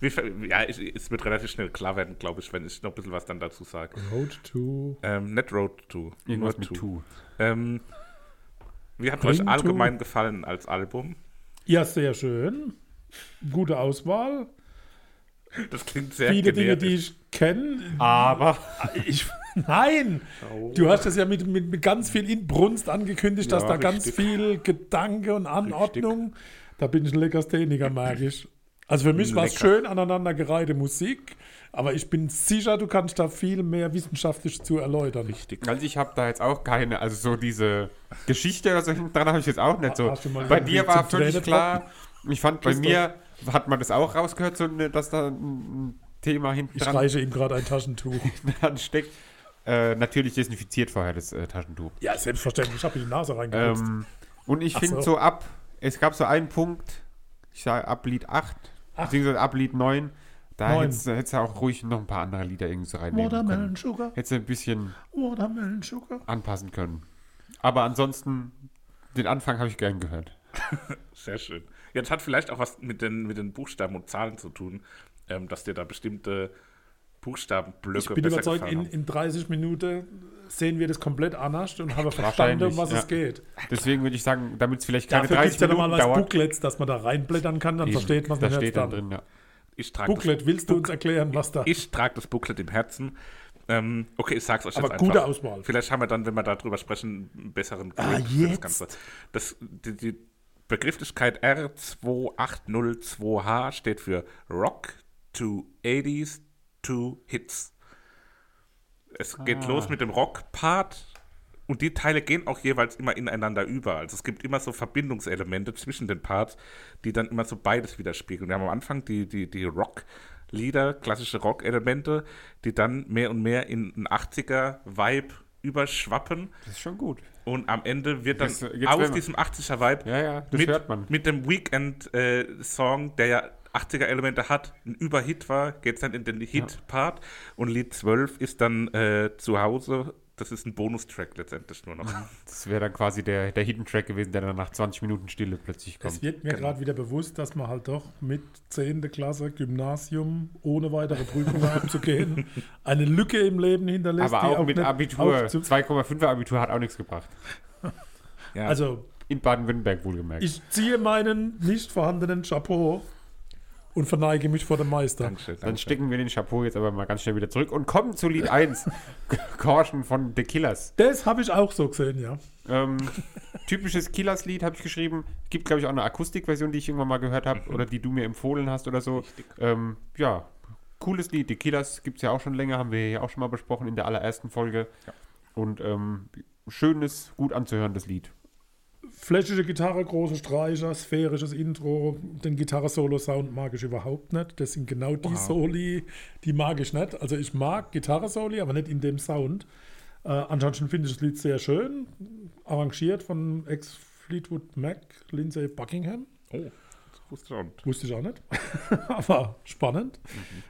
wie, ja, ich, es wird relativ schnell klar werden, glaube ich, wenn ich noch ein bisschen was dann dazu sage. Road to. Ähm, nicht Road to. Irgendwas nur mit to. Two. Ähm, wie hat Bring euch allgemein gefallen als Album? Ja, sehr schön. Gute Auswahl. Das klingt sehr Viele Dinge, die generisch. ich kenne. Aber Ich, nein! Du hast das ja mit, mit, mit ganz viel Inbrunst angekündigt, dass Ja, da ganz richtig. viel Gedanke und Anordnung. Da bin ich ein Legastheniker, merke ich. Also für mich war es schön aneinandergereihte Musik, aber ich bin sicher, du kannst da viel mehr wissenschaftlich zu erläutern. Richtig. also ich habe da jetzt auch keine, also so diese Geschichte oder so hinten dran habe ich jetzt auch nicht so. Bei dir war völlig Tränen klar, ich fand bei Christoph? mir, hat man das auch rausgehört, so, dass da ein Thema hinten Ich dran, reiche ihm gerade ein Taschentuch. dran steckt. Äh, natürlich desinfiziert vorher das äh, Taschentuch. Ja, selbstverständlich. Ich habe in die Nase reingeputzt. Ähm, und ich finde so. so ab, es gab so einen Punkt, ich sage ab Lied 8, Ach. beziehungsweise ab Lied 9, da hättest du hättest du auch ruhig noch ein paar andere Lieder irgendwie so reinnehmen Watermelon können. Sugar, Hättest du ein bisschen Watermelon Sugar. anpassen können. Aber ansonsten, den Anfang habe ich gern gehört. Sehr schön. Jetzt hat vielleicht auch was mit den, mit den Buchstaben und Zahlen zu tun, ähm, dass dir da bestimmte Buchstabenblöcke Ich bin besser überzeugt, in, in 30 Minuten sehen wir das komplett anders und haben verstanden, um was ja. es geht. Deswegen würde ich sagen, damit es vielleicht keine Dafür gibt 30 es ja Minuten normalerweise dauert. Booklets, dass man da reinblättern kann, dann Eben, versteht man es Da steht dann drin, ja. Ich trage das, Booklet, willst du uns erklären, was da... ich trage das Booklet im Herzen. Ähm, okay, ich sag's euch Aber jetzt gute einfach. Auswahl. Vielleicht haben wir dann, wenn wir darüber sprechen, einen besseren Grip Ah, für das jetzt? Ganze. Das, die, die Begrifflichkeit R2802H steht für Rock to 80s to Hits. Es geht Ah. los mit dem Rock-Part und die Teile gehen auch jeweils immer ineinander über. Also es gibt immer so Verbindungselemente zwischen den Parts, die dann immer so beides widerspiegeln. Wir haben am Anfang die, die, die Rock-Lieder, klassische Rock-Elemente, die dann mehr und mehr in einen 80er-Vibe überschwappen. Das ist schon gut. Und am Ende wird dann jetzt aus diesem 80er-Vibe Ja, ja, das mit, mit dem Weekend-Song, der ja 80er-Elemente hat, ein Überhit war, geht es dann in den Hit-Part. Und Lied 12 ist dann äh, zu Hause. Das ist ein Bonustrack letztendlich nur noch. Das wäre dann quasi der, der Hidden Track gewesen, der dann nach 20 Minuten Stille plötzlich kommt. Es wird mir Genau. gerade wieder bewusst, dass man halt doch mit 10. Klasse Gymnasium ohne weitere Prüfungen abzugehen eine Lücke im Leben hinterlässt. Aber die auch mit nicht Abitur, aufzu- 2,5er Abitur hat auch nichts gebracht. Ja, Also, In Baden-Württemberg wohlgemerkt. ich ziehe meinen nicht vorhandenen Chapeau und verneige mich vor dem Meister. Dankeschön. Dann Dankeschön. stecken wir den Chapeau jetzt aber mal ganz schnell wieder zurück und kommen zu Lied 1. Caution von The Killers. Das habe ich auch so gesehen, ja. Ähm, typisches Killers-Lied habe ich geschrieben. Gibt, glaube ich, auch eine Akustikversion, die ich irgendwann mal gehört habe oder die du mir empfohlen hast oder so. Ähm, ja, cooles Lied. Die Killers gibt es ja auch schon länger, haben wir ja auch schon mal besprochen in der allerersten Folge. Und ähm, schönes, gut anzuhörendes Lied. Flächige Gitarre, große Streicher, sphärisches Intro. Den Gitarre-Solo-Sound mag ich überhaupt nicht. Das sind genau die Wow. Soli, die mag ich nicht. Also ich mag Gitarre-Soli, aber nicht in dem Sound. Äh, ansonsten finde ich das Lied sehr schön, arrangiert von Ex-Fleetwood Mac, Lindsay Buckingham. Oh, das wusste ich auch nicht. Wusste ich auch nicht, aber spannend.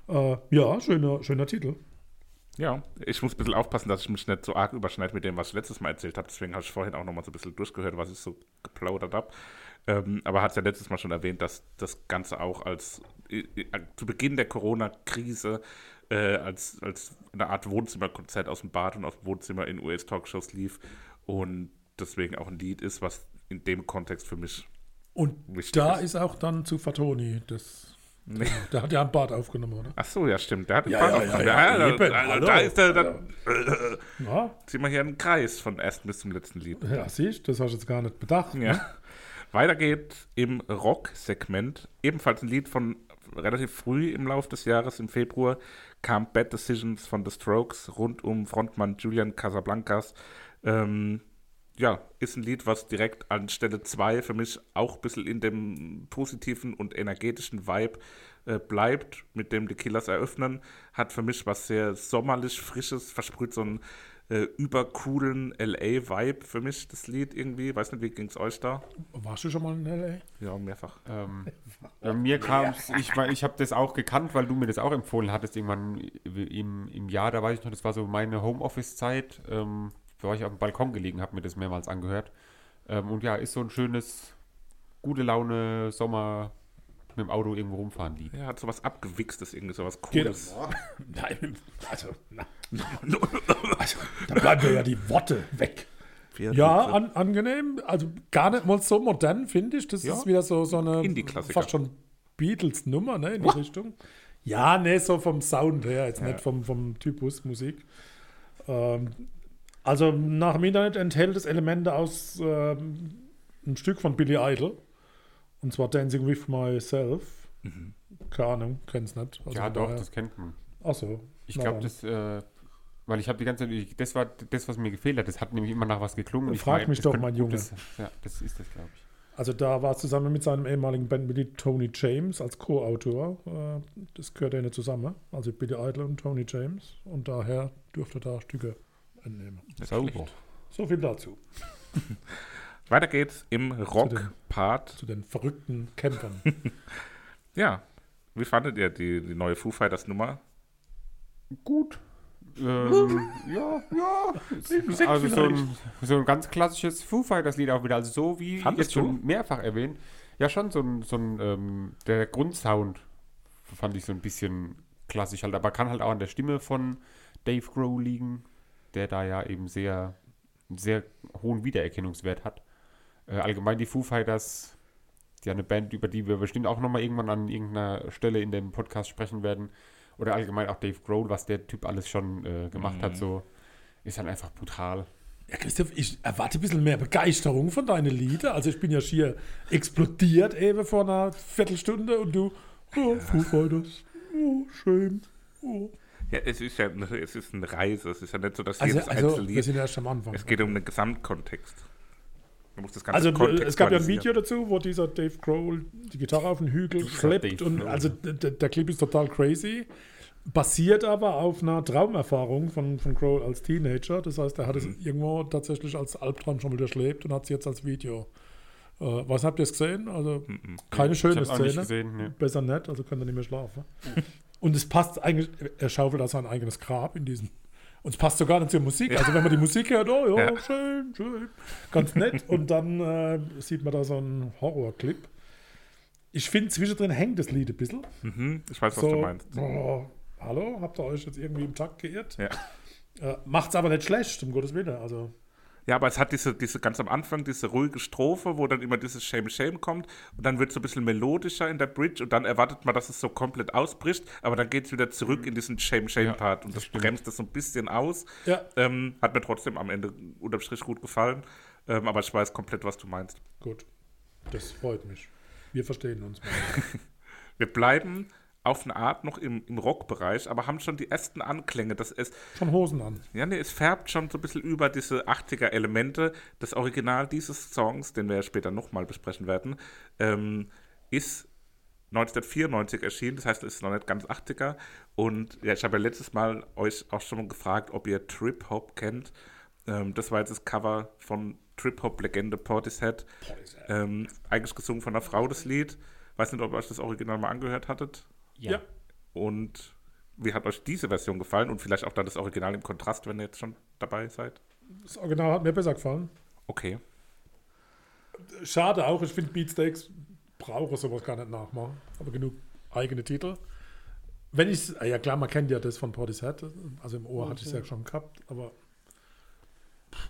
Äh, ja, schöner, schöner Titel. Ja, ich muss ein bisschen aufpassen, dass ich mich nicht so arg überschneide mit dem, was ich letztes Mal erzählt habe. Deswegen habe ich vorhin auch noch mal so ein bisschen durchgehört, was ich so geplaudert habe. Ähm, aber hat es ja letztes Mal schon erwähnt, dass das Ganze auch als äh, äh, zu Beginn der Corona-Krise äh, als, als eine Art Wohnzimmerkonzert aus dem Bad und aus dem Wohnzimmer in US-Talkshows lief und deswegen auch ein Lied ist, was in dem Kontext für mich Und da ist. ist auch dann zu Fatoni. Das, Nee. der hat ja ein Bad aufgenommen, oder? Ach so, ja, stimmt. Der hat den Ja, Bad ja, aufgemacht. ja, ja, da, eben, da, hallo. da ist der, da, Ja, ziehen wir hier einen Kreis von ersten bis zum letzten Lied. ja siehst das hast du jetzt gar nicht bedacht. ne? Ja. Weiter geht im Rock-Segment. Ebenfalls ein Lied von relativ früh im Lauf des Jahres, im Februar, kam Bad Decisions von The Strokes rund um Frontmann Julian Casablancas. Ähm, ja, ist ein Lied, was direkt an Stelle 2 für mich auch ein bisschen in dem positiven und energetischen Vibe äh, bleibt, mit dem die Killers eröffnen. Hat für mich was sehr sommerlich, frisches, versprüht so einen äh, übercoolen LA-Vibe für mich, das Lied irgendwie. Weiß nicht, wie ging es euch da? Warst du schon mal in L.A.? Ja, mehrfach. Ähm, bei mir kam ich, war- ich habe das auch gekannt, weil du mir das auch empfohlen hattest, irgendwann im, im Jahr, da weiß ich noch, das war so meine Homeoffice-Zeit, ähm, war ich auf dem Balkon gelegen, habe mir das mehrmals angehört. Ähm, und ja, ist so ein schönes, gute Laune, Sommer mit dem Auto irgendwo rumfahren Lied. Ja, hat sowas abgewichstes, irgendwie sowas Cooles. Nein, also, na. also, da bleiben mir ja die Worte weg. Ja, an, angenehm. Also gar nicht mal so modern, finde ich. Das Ja. ist wieder so, so eine fast schon Beatles-Nummer, ne, in die Richtung. Ja, ne, so vom Sound her, jetzt Ja. nicht vom, vom Typus Musik. Ähm, also nach dem Internet enthält es Elemente aus ähm, ein Stück von Billy Idol. Und zwar Dancing with Myself. Keine Ahnung, kenn's nicht. Also ja, doch, daher- das kennt man. Ach so. Ich glaube, das, äh, weil ich habe die ganze Zeit, das war das, was mir gefehlt hat. Das hat nämlich immer nach was geklungen. und ich Frag mein, mich das doch, könnte mein Junge. gutes- ja, das ist das, glaube ich. Also da war es zusammen mit seinem ehemaligen Bandmitglied Tony James als Co-Autor. Äh, Das gehört ja nicht zusammen. Also Billy Idol und Tony James. Und daher dürfte da Stücke entnehmen. Sauber. So viel dazu. Weiter geht's im Rock-Part. Zu den verrückten Kämpfern. Ja, wie fandet ihr die, die neue Foo Fighters Nummer? Gut. Ähm, ja, ja. Also so ein, so ein ganz klassisches Foo Fighters Lied auch wieder. Also so wie Fandest jetzt schon mehrfach erwähnt. Ja, schon so ein, so ein ähm, der Grundsound fand ich so ein bisschen klassisch halt, aber kann halt auch an der Stimme von Dave Grohl liegen, der da ja eben sehr, einen sehr hohen Wiedererkennungswert hat. Äh, allgemein die Foo Fighters, ja eine Band, über die wir bestimmt auch nochmal irgendwann an irgendeiner Stelle in dem Podcast sprechen werden. Oder allgemein auch Dave Grohl, was der Typ alles schon äh, gemacht hat, so ist halt einfach brutal. Ja, Christoph, ich erwarte ein bisschen mehr Begeisterung von deinen Liedern. Also ich bin ja schier explodiert eben vor einer Viertelstunde und du, oh, Foo Fighters, oh, schön. Oh. Ja, es ist ja eine, es ist eine Reise. Es ist ja nicht so, dass Also, jedes also wir Einzellied. sind ja erst am Anfang. Es geht um den Gesamtkontext. Also es gab ja ein. Video dazu, wo dieser Dave Grohl die Gitarre auf den Hügel schleppt Dave und Grohl. also der Clip ist total crazy. Basiert aber auf einer Traumerfahrung von, von Grohl als Teenager. Das heißt, er hat es Mhm. irgendwo tatsächlich als Albtraum schon mal durchlebt und hat es jetzt als Video. Äh, was habt ihr es gesehen? Also keine Ich schöne auch nicht Szene. gesehen, ne. Besser nicht, also könnt ihr nicht mehr schlafen. Und es passt eigentlich, er schaufelt da sein eigenes Grab in diesem. Und es passt sogar nicht zur Musik. Also wenn man die Musik hört, oh ja, Ja. schön, schön. Ganz nett. Und dann äh, sieht man da so einen Horrorclip. Ich finde, zwischendrin hängt das Lied ein bisschen. Mhm, ich weiß, was so, du meinst. oh, hallo, habt ihr euch jetzt irgendwie im Takt geirrt? Ja. Äh, macht's aber nicht schlecht, um Gottes Willen. Also, Ja, aber es hat diese, diese ganz am Anfang, diese ruhige Strophe, wo dann immer dieses Shame, Shame kommt und dann wird es so ein bisschen melodischer in der Bridge und dann erwartet man, dass es so komplett ausbricht, aber dann geht es wieder zurück in diesen Shame, Shame-Part und das, bremst das so ein bisschen aus. ja, Ähm, hat mir trotzdem am Ende unterm Strich gut gefallen, ähm, aber ich weiß komplett, was du meinst. gut. Das freut mich. Wir verstehen uns. Wir bleiben auf eine Art noch im, im Rock-Bereich, aber haben schon die ersten Anklänge, dass es Schon Hosen an. Ja, nee, es färbt schon so ein bisschen über diese 80er-Elemente. Das Original dieses Songs, den wir ja später nochmal besprechen werden, ähm, ist 1994 erschienen, das heißt, es ist noch nicht ganz 80er. Und ja, ich habe ja letztes Mal euch auch schon gefragt, ob ihr Trip Hop kennt. Ähm, das war jetzt das Cover von Trip Hop Legende Portishead. Ähm, eigentlich gesungen von einer Frau, das Lied. Weiß nicht, ob ihr euch das Original mal angehört hattet. Ja. Und wie hat euch diese Version gefallen? Und vielleicht auch dann das Original im Kontrast, wenn ihr jetzt schon dabei seid? Das Original hat mir besser gefallen. Okay. Schade auch, ich finde Beatsteaks brauche sowas gar nicht nachmachen. Aber genug eigene Titel. Wenn ich, ja klar, man kennt ja das von Portishead, also im Ohr hatte ich es ja schon gehabt, aber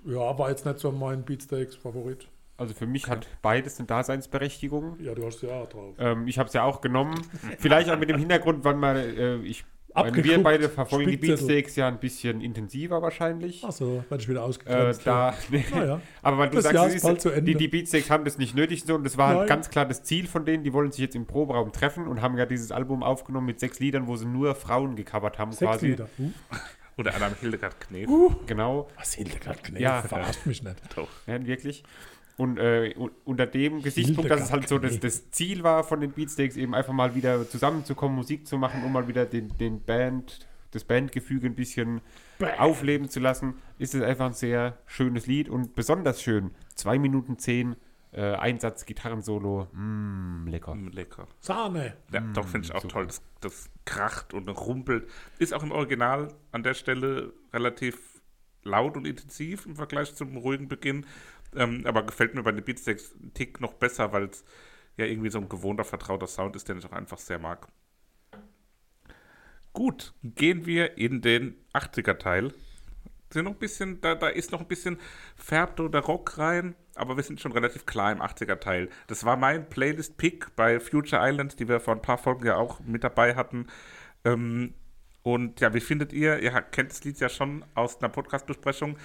ja, war jetzt nicht so mein Beatsteaks-Favorit. Also für mich hat beides eine Daseinsberechtigung. Ja, du hast ja drauf. Ähm, ich habe es ja auch genommen. Vielleicht auch mit dem Hintergrund, wann man, äh, ich, weil wir Abgeguckt, beide verfolgen die. Beatsteaks ja ein bisschen intensiver wahrscheinlich. Achso, werde ich wieder Äh, ausgegrenzt. da, Naja. aber weil du Das sagst, ist die, die Beatsteaks haben das nicht nötig so und das war Nein. halt ganz klar das Ziel von denen. Die wollen sich jetzt im Proberaum treffen und haben ja dieses Album aufgenommen mit sechs Liedern, wo sie nur Frauen gecovert haben Sechs quasi. Lieder. Uh, Oder Adam Hildegard Knef. Genau, was Hildegard Knef, Ja. verarscht mich nicht. Doch. ja, wirklich. Und äh, unter dem Gesichtspunkt, dass es halt so das, das Ziel war von den Beatsteaks, eben einfach mal wieder zusammenzukommen, Musik zu machen, um mal wieder den, den Band, das Bandgefüge ein bisschen aufleben zu lassen, ist es einfach ein sehr schönes Lied und besonders schön. 2 Minuten 10, äh, Einsatz, Gitarrensolo, mm, lecker. Mm, Lecker. Sahne. Ja, doch, finde ich auch super. toll. Das, das kracht und rumpelt. Ist auch im Original an der Stelle relativ laut und intensiv im Vergleich zum ruhigen Beginn. Ähm, aber gefällt mir bei den Beatsteaks einen Tick noch besser, weil es ja irgendwie so ein gewohnter, vertrauter Sound ist, den ich auch einfach sehr mag. Gut, gehen wir in den 80er-Teil. Sind noch ein bisschen, da, da ist noch ein bisschen Färbt oder Rock rein, aber wir sind schon relativ klar im 80er-Teil. Das war mein Playlist-Pick bei Future Island, die wir vor ein paar Folgen ja auch mit dabei hatten. Ähm, und ja, wie findet ihr? Ihr kennt das Lied ja schon aus einer Podcast-Besprechung,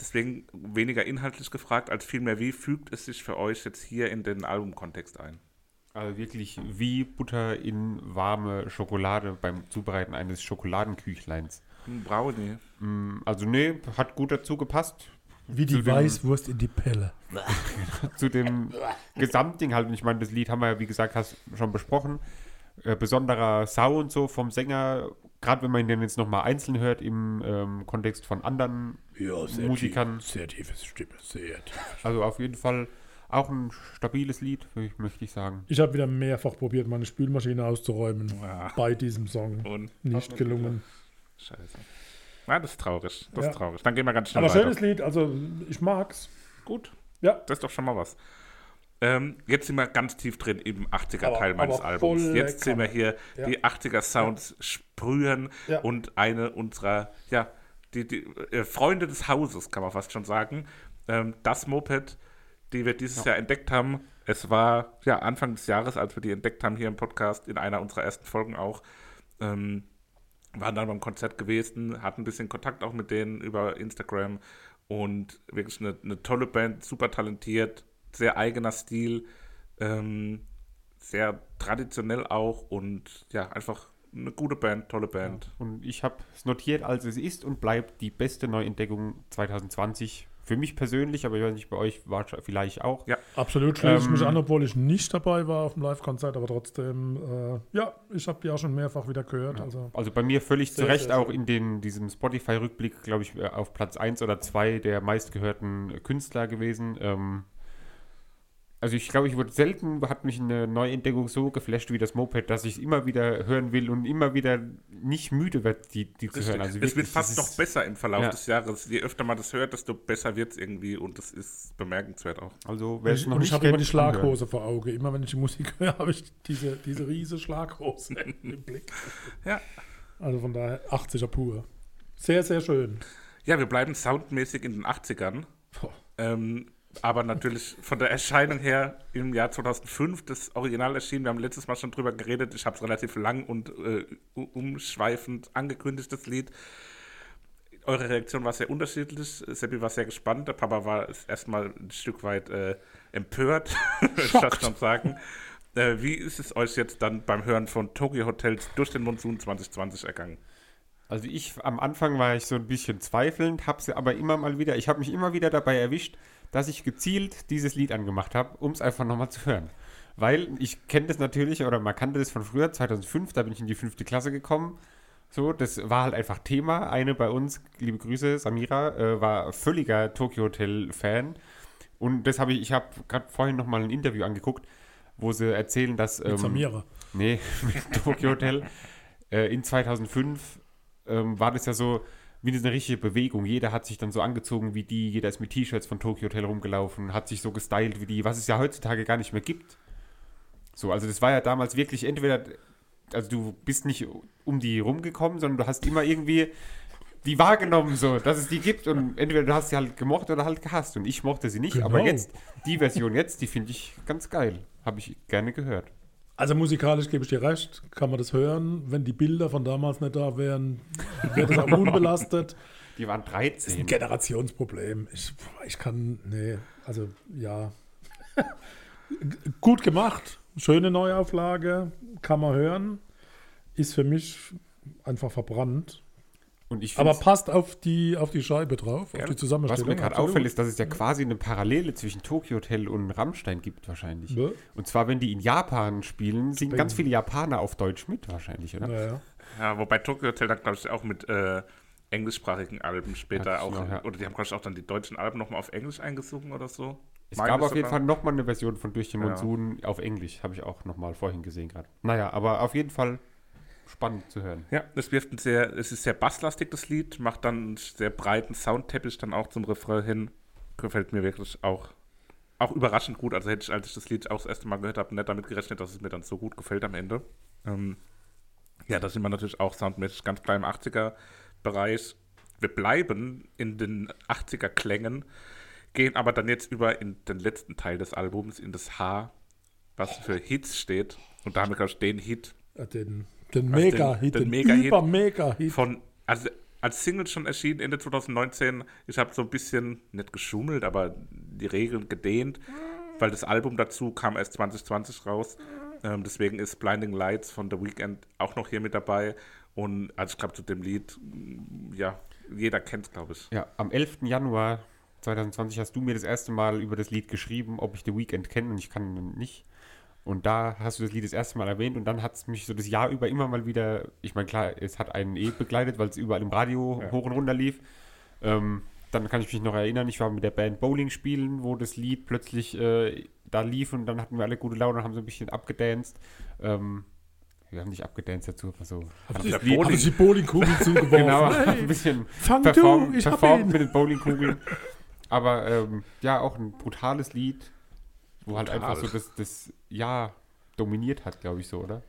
deswegen weniger inhaltlich gefragt, als vielmehr, wie fügt es sich für euch jetzt hier in den Albumkontext ein? Also wirklich wie Butter in warme Schokolade beim Zubereiten eines Schokoladenküchleins. Ein Brownie. Mm, Also nee, hat gut dazu gepasst. Wie die dem- Weißwurst in die Pelle. zu dem Gesamtding halt. Und ich meine, das Lied haben wir ja, wie gesagt, hast schon besprochen. Äh, besonderer Sound so vom Sänger, gerade wenn man den jetzt nochmal einzeln hört im ähm, Kontext von anderen Ja, Musikern. Sehr tiefes Stimme, sehr tief. Also auf jeden Fall auch ein stabiles Lied, möchte ich sagen. Ich habe wieder mehrfach probiert, meine Spülmaschine auszuräumen. Ja. Bei diesem Song. Und Nicht gelungen. Scheiße. Ja, das ist traurig. Das Ja. ist traurig. Dann gehen wir ganz schnell Aber weiter. schönes Lied, also ich mag's. Gut. Ja. Das ist doch schon mal was. Ähm, jetzt sind wir ganz tief drin im 80er-Teil Aber- meines Albums. Jetzt sehen wir hier Ja. die 80er-Sounds sprühen Ja. und eine unserer, ja, die, die äh, Freunde des Hauses, kann man fast schon sagen. Ähm, das Moped, die wir dieses Jahr entdeckt haben. Es war ja Anfang des Jahres, als wir die entdeckt haben hier im Podcast, in einer unserer ersten Folgen auch. Ähm, waren dann beim Konzert gewesen, hatten ein bisschen Kontakt auch mit denen über Instagram und wirklich eine, eine tolle Band, super talentiert, sehr eigener Stil, ähm, sehr traditionell auch und ja, einfach eine gute Band, tolle Band. Und ich habe es notiert, als es ist und bleibt die beste Neuentdeckung 2020. Für mich persönlich, aber ich weiß nicht, bei euch war es vielleicht auch. Ja, Absolut schließe ich Ähm, mich an, obwohl ich nicht dabei war auf dem Live-Konzert, aber trotzdem, äh, ja, ich habe die auch schon mehrfach wieder gehört. Also Also bei mir völlig zu Recht auch in den, diesem Spotify-Rückblick, glaube ich, äh, auf Platz 1 oder 2 der meistgehörten Künstler gewesen. Ähm, also ich glaube, ich wurde selten, hat mich eine Neuentdeckung so geflasht wie das Moped, dass ich es immer wieder hören will und immer wieder nicht müde werde, die, die zu hören. Also es wird fast noch besser im Verlauf Ja. des Jahres. Je öfter man das hört, desto besser wird es irgendwie und das ist bemerkenswert auch. Also wer es ich, noch und nicht ich habe immer die. Schlaghose vor Augen. Immer wenn ich die Musik höre, habe ich diese, diese riese Schlaghose im Blick. Ja. Also von daher 80er pur. Sehr, sehr schön. Ja, wir bleiben soundmäßig in den 80ern. Boah. Ähm, aber natürlich von der Erscheinung her im Jahr 2005 das Original erschienen. Wir haben letztes Mal schon drüber geredet. Ich habe es relativ lang und äh, umschweifend angekündigt, das Lied. Eure Reaktion war sehr unterschiedlich. Seppi war sehr gespannt. Der Papa war erstmal ein Stück weit äh, empört, würde ich fast schon sagen. Äh, wie ist es euch jetzt dann beim Hören von Tokyo Hotels durch den Monsun 2020 ergangen? Also ich, am Anfang war ich so ein bisschen zweifelnd, habe sie aber immer mal wieder, ich habe mich immer wieder dabei erwischt, dass ich gezielt dieses Lied angemacht habe, um es einfach nochmal zu hören. weil ich kenne das natürlich, oder man kannte das von früher, 2005, da bin ich in die fünfte Klasse gekommen. So, das war halt einfach Thema. Eine bei uns, liebe Grüße, Samira, äh, war völliger Tokyo Hotel-Fan. Und das habe ich, ich habe gerade vorhin noch mal ein Interview angeguckt, wo sie erzählen, dass. Mit ähm, Samira. Nee, mit Tokyo Hotel. äh, in 2005 ähm, war das ja so wie eine richtige Bewegung. Jeder hat sich dann so angezogen wie die, jeder ist mit T-Shirts von Tokyo Hotel rumgelaufen, hat sich so gestylt wie die, was es ja heutzutage gar nicht mehr gibt. So, also das war ja damals wirklich entweder, also du bist nicht um die rumgekommen, sondern du hast immer irgendwie die wahrgenommen, so, dass es die gibt und entweder du hast sie halt gemocht oder halt gehasst und ich mochte sie nicht, Genau. aber jetzt, die Version jetzt, die finde ich ganz geil. Habe ich gerne gehört. Also musikalisch gebe ich dir recht, kann man das hören. Wenn die Bilder von damals nicht da wären, wäre das auch unbelastet. Die waren 13. Ein Generationsproblem. Ich, ich kann, nee, also ja. Gut gemacht, schöne Neuauflage, kann man hören. Ist für mich einfach verbrannt. Und ich Aber passt auf die, auf die Scheibe drauf, auf die Was Zusammenstellung. mir gerade auffällt, ist, dass es ja quasi eine Parallele zwischen Tokyo Hotel und Rammstein gibt wahrscheinlich. Ja. Und zwar, wenn die in Japan spielen, singen ganz viele Japaner auf Deutsch mit wahrscheinlich, oder? Naja. Ja, wobei Tokyo Hotel dann, glaube ich, auch mit äh, englischsprachigen Alben später Ja, auch, genau, ja. oder die haben, glaube ich, auch dann die deutschen Alben nochmal auf Englisch eingesungen oder so. Es Meine gab auf jeden. Fall nochmal eine Version von Durch den Ja. Monsun auf Englisch, habe ich auch nochmal vorhin gesehen gerade. Naja, aber auf jeden Fall spannend zu hören. Ja, es wirft ein sehr, es ist sehr basslastig, das Lied, macht dann einen sehr breiten Soundteppich dann auch zum Refrain hin. Gefällt mir wirklich auch, auch überraschend gut. Also hätte ich, als ich das Lied auch das erste Mal gehört habe, nicht damit gerechnet, dass es mir dann so gut gefällt am Ende. Ähm, ja, da sind wir natürlich auch soundmäßig ganz klar im 80er-Bereich. Wir bleiben in den 80er-Klängen, gehen aber dann jetzt über in den letzten Teil des Albums, in das H, was für Hits steht. Und da haben wir, glaube ich, den Hit Ja, Den, den Also den- Mega-Hit, den den, Mega-Hit Über-Mega-Hit. von, also als Single schon erschienen Ende 2019. Ich habe so ein bisschen, nicht geschummelt, aber die Regeln gedehnt, weil das Album dazu kam erst 2020 raus. Ähm, deswegen ist Blinding Lights von The Weeknd auch noch hier mit dabei. Und also ich glaube, zu dem Lied, mm, ja, jeder kennt es, glaube ich. Ja, am 11. Januar 2020 hast du mir das erste Mal über das Lied geschrieben, ob ich The Weeknd kenne und ich kann ihn nicht. Und da hast du das Lied das erste Mal erwähnt und dann hat es mich so das Jahr über immer mal wieder, ich meine klar, es hat einen eh begleitet, weil es überall im Radio Ja. hoch und runter lief. Ähm, dann kann ich mich noch erinnern, ich war mit der Band Bowling spielen, wo das Lied plötzlich äh, da lief und dann hatten wir alle gute Laune und haben so ein bisschen abgedanced. Ähm, wir haben nicht abgedanced dazu, aber so. Haben der Sie Bowling- haben Sie Bowlingkugel zugeworfen? Genau, Hey, ein bisschen fang du, performt, ich performt mit den Bowlingkugeln. Aber ähm, ja, auch ein brutales Lied, wo halt einfach so das, das Jahr dominiert hat, glaube ich so, oder?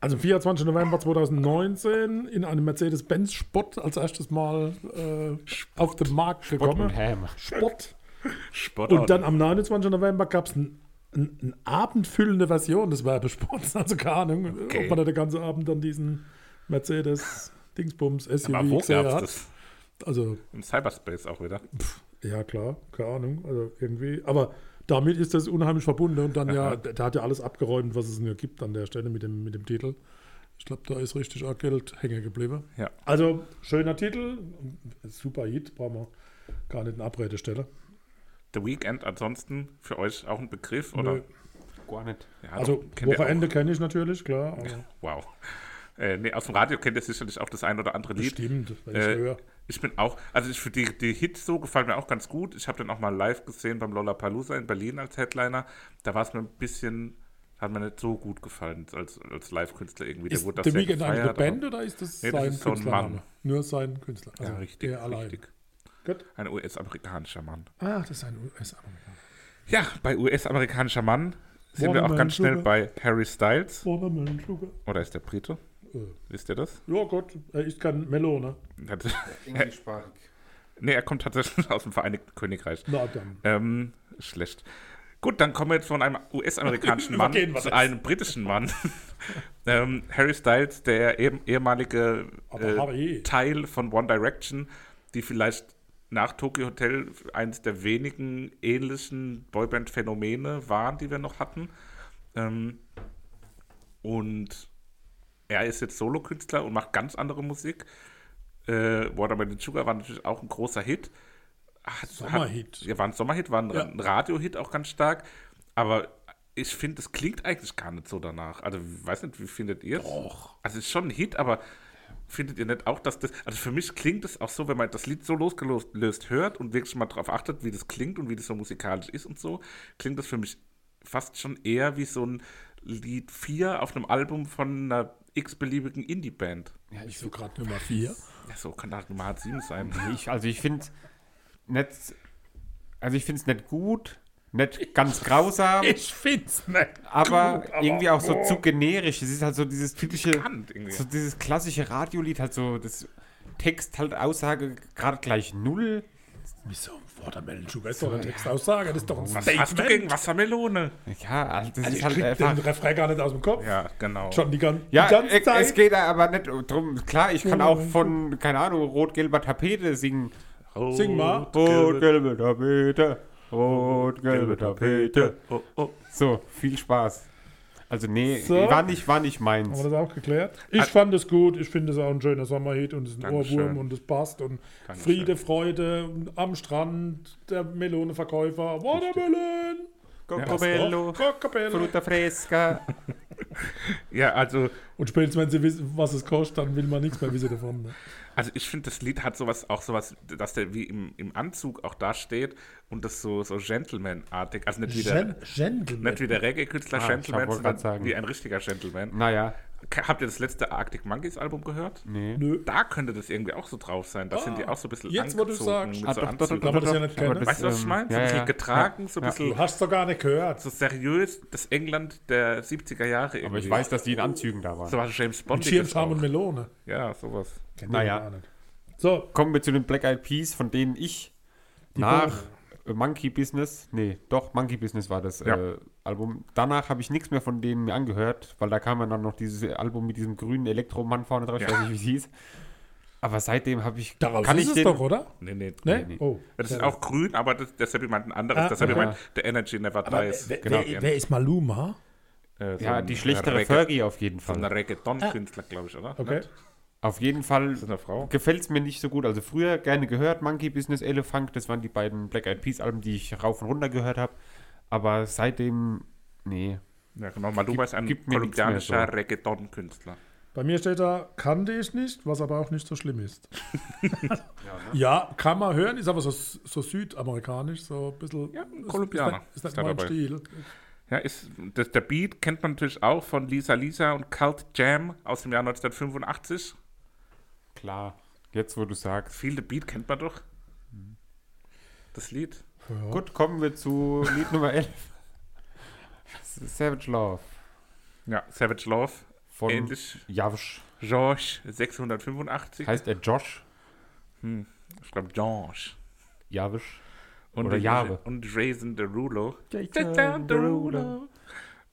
Also 24. November 2019 in einem Mercedes-Benz Sport als erstes Mal äh, auf den Markt gekommen. und Ham. Sport. Sport Und dann am 29. November gab es ein, ein, eine abendfüllende Version des Werbesports. Also keine Ahnung, Okay. ob man da den ganzen Abend dann diesen Mercedes Dingsbums SUV aber wo gesehen hat. das? Also Im Cyberspace auch wieder. Ja, klar, keine Ahnung. Also irgendwie. Aber damit ist das unheimlich verbunden und dann ja, der, der hat ja alles abgeräumt, was es hier gibt an der Stelle mit dem, mit dem Titel. Ich glaube, da ist richtig auch Geld hängen geblieben. Ja. Also, schöner Titel, super Hit, brauchen wir gar nicht eine Abredestelle. The Weeknd ansonsten für euch auch ein Begriff? Oder? Nö. Gar nicht. Ja, Also, doch, kennt ihr Wochenende kenne ich natürlich, klar. Aber Wow. Äh, nee, aus dem Radio kennt ihr sicherlich auch das ein oder andere Lied. bestimmt, wenn ich Äh, höre. Ich bin auch, also ich finde die, die Hits so gefallen mir auch ganz gut. Ich habe den auch mal live gesehen beim Lollapalooza in Berlin als Headliner. Da war es mir ein bisschen, hat mir nicht so gut gefallen als, als Live-Künstler irgendwie. Ist wurde das der sehr Weekend eine Band oder ist das Nee, das sein ist so ein Künstlername? Mann. Nur sein Künstler. Also Ja, richtig, der allein. richtig. Gut. Ein US-amerikanischer Mann. Ah, das ist ein US-Amerikaner. Ja, bei US-amerikanischer Mann sind wir Watermelon auch ganz schnell Sugar. bei Harry Styles. Watermelon Sugar. Oder ist der Brite? Äh. Wisst ihr das? Ja, Gott, er ist kein Melone. Hat- Englischsprachig. nee, er kommt tatsächlich aus dem Vereinigten Königreich. Na dann. Ähm, schlecht. Gut, dann kommen wir jetzt von einem US-amerikanischen Mann zu einem britischen Mann. ähm, Harry Styles, der ehemalige äh. Teil von One Direction, die vielleicht nach Tokyo Hotel eines der wenigen ähnlichen Boyband-Phänomene waren, die wir noch hatten. Ähm, und er ist jetzt Solokünstler und macht ganz andere Musik. Äh, Watermelon Sugar war natürlich auch ein großer Hit. Hat, Sommerhit. Hat, ja, war ein Sommerhit, war ein, Ja. ein Radiohit auch ganz stark. Aber ich finde, es klingt eigentlich gar nicht so danach. Also, ich weiß nicht, wie findet ihr es? Also, es ist schon ein Hit, aber findet ihr nicht auch, dass das, also für mich klingt es auch so, wenn man das Lied so losgelöst hört und wirklich mal darauf achtet, wie das klingt und wie das so musikalisch ist und so, klingt das für mich fast schon eher wie so ein Lied 4 auf einem Album von einer x-beliebigen Indie-Band. Ja, ich so gerade Nummer 4. Ja, so kann das Nummer 7 sein. Nee, Ich, also ich finde nicht, also ich finde es nicht gut, nicht ganz grausam, Ich find's nicht. aber gut, aber- irgendwie auch so oh. zu generisch. Es ist halt so dieses typische, so dieses klassische Radiolied, halt so das Text halt Aussage gerade gleich null. Wieso? Watermelon Sugar ist doch eine Textaussage. Das ist doch ein Was hast du gegen Wassermelone? Ja, also das Also ist ich halt krieg einfach. den Refrain gar nicht aus dem Kopf. Ja, genau. Schon die, gan Ja, die ganze Zeit. es geht aber nicht drum. Klar, ich kann auch von, keine Ahnung, rot-gelber Tapete singen. Sing mal. Rot-gelbe Tapete, rot-gelbe Tapete. Oh, oh. So, viel Spaß. Also nee, So. war nicht, war nicht Haben wir meins. das auch geklärt? Ich fand es gut. Ich finde es auch ein schöner Sommerhit und es ist ein. Ohrwurm und es passt. Und Dankeschön. Friede, Freude am Strand, der Melonenverkäufer. Watermelon! Cocobello, Cocobello. Fruta Fresca. Ja, also, Und spätestens, wenn sie wissen, was es kostet, dann will man nichts mehr wissen davon. Ne? Also ich finde, das Lied hat sowas, auch sowas, dass der wie im, im Anzug auch da steht und das so, so Gentleman-artig, also nicht wie der, Gen Gentleman. nicht wie der Reggae-Künstler Ah, Gentleman, sondern wie ein richtiger Gentleman. Naja, Habt ihr das letzte Arctic Monkeys Album gehört? nee. Nö. Da könnte das irgendwie auch so drauf sein. Da sind die auch so ein bisschen jetzt, wo du angezogen sagst. mit Ah, so doch, doch, ja nicht aber kennen. Weißt du, was ich meine? So ein bisschen ja. getragen, so ein Ja. bisschen Du hast doch gar nicht gehört. so seriös, das England der 70er Jahre irgendwie. Aber ich weiß, dass die in Anzügen da waren. So was James Bond. Schirmscham und Melone. Ja, sowas. Kennt Naja. ihr gar nicht. So, Kommen wir zu den Black Eyed Peas, von denen ich nach äh, Monkey Business, nee, doch, Monkey Business war das Ja. äh, Album. Danach habe ich nichts mehr von denen mir angehört, weil da kam ja dann noch dieses Album mit diesem grünen Elektromann vorne drauf, ich Ja. weiß nicht, wie es hieß. Aber seitdem habe ich, daraus kann ist ich es den, doch, oder? Nee, nee. Ne? nee. Oh. Das ist Ja. auch grün, aber das, meint ein anderes. Ah, Seppi okay. meint, der Energy Never Aber Dies. wer, genau. wer, wer ist Maluma? Äh, so ja, die schlechtere Fergie auf jeden So ein Fall. Reggaeton-Künstler, glaube ich, oder? Okay. Nicht? Auf jeden Fall gefällt es mir nicht so gut. Also früher gerne gehört, Monkey Business, Elephant, das waren die beiden Black Eyed Peas Alben, die ich rauf und runter gehört habe. Aber seitdem, nee. Ja, genau. Maluma ist ein kolumbianischer so. Reggaeton-Künstler. Bei mir steht da, kannte ich nicht, was aber auch nicht so schlimm ist. Ja, kann man hören, ist aber so, so südamerikanisch, so ein bisschen. Ja, ein Kolumbianer Ist, das- ist ist mein. Stil? Ja, ist, das, der Beat kennt man natürlich auch von Lisa Lisa und Cult Jam aus dem Jahr 1985. Klar, jetzt wo du sagst. Viel der Beat kennt man doch. Das Lied. Ja. Gut, kommen wir zu Lied Nummer 11. Savage Love Ja, Savage Love. von Ähnlich. Javsch. George 685. Heißt er Josh? ich glaube George. Javsch. Und Oder Jahre. Und Jason Derulo. Jason. Derulo.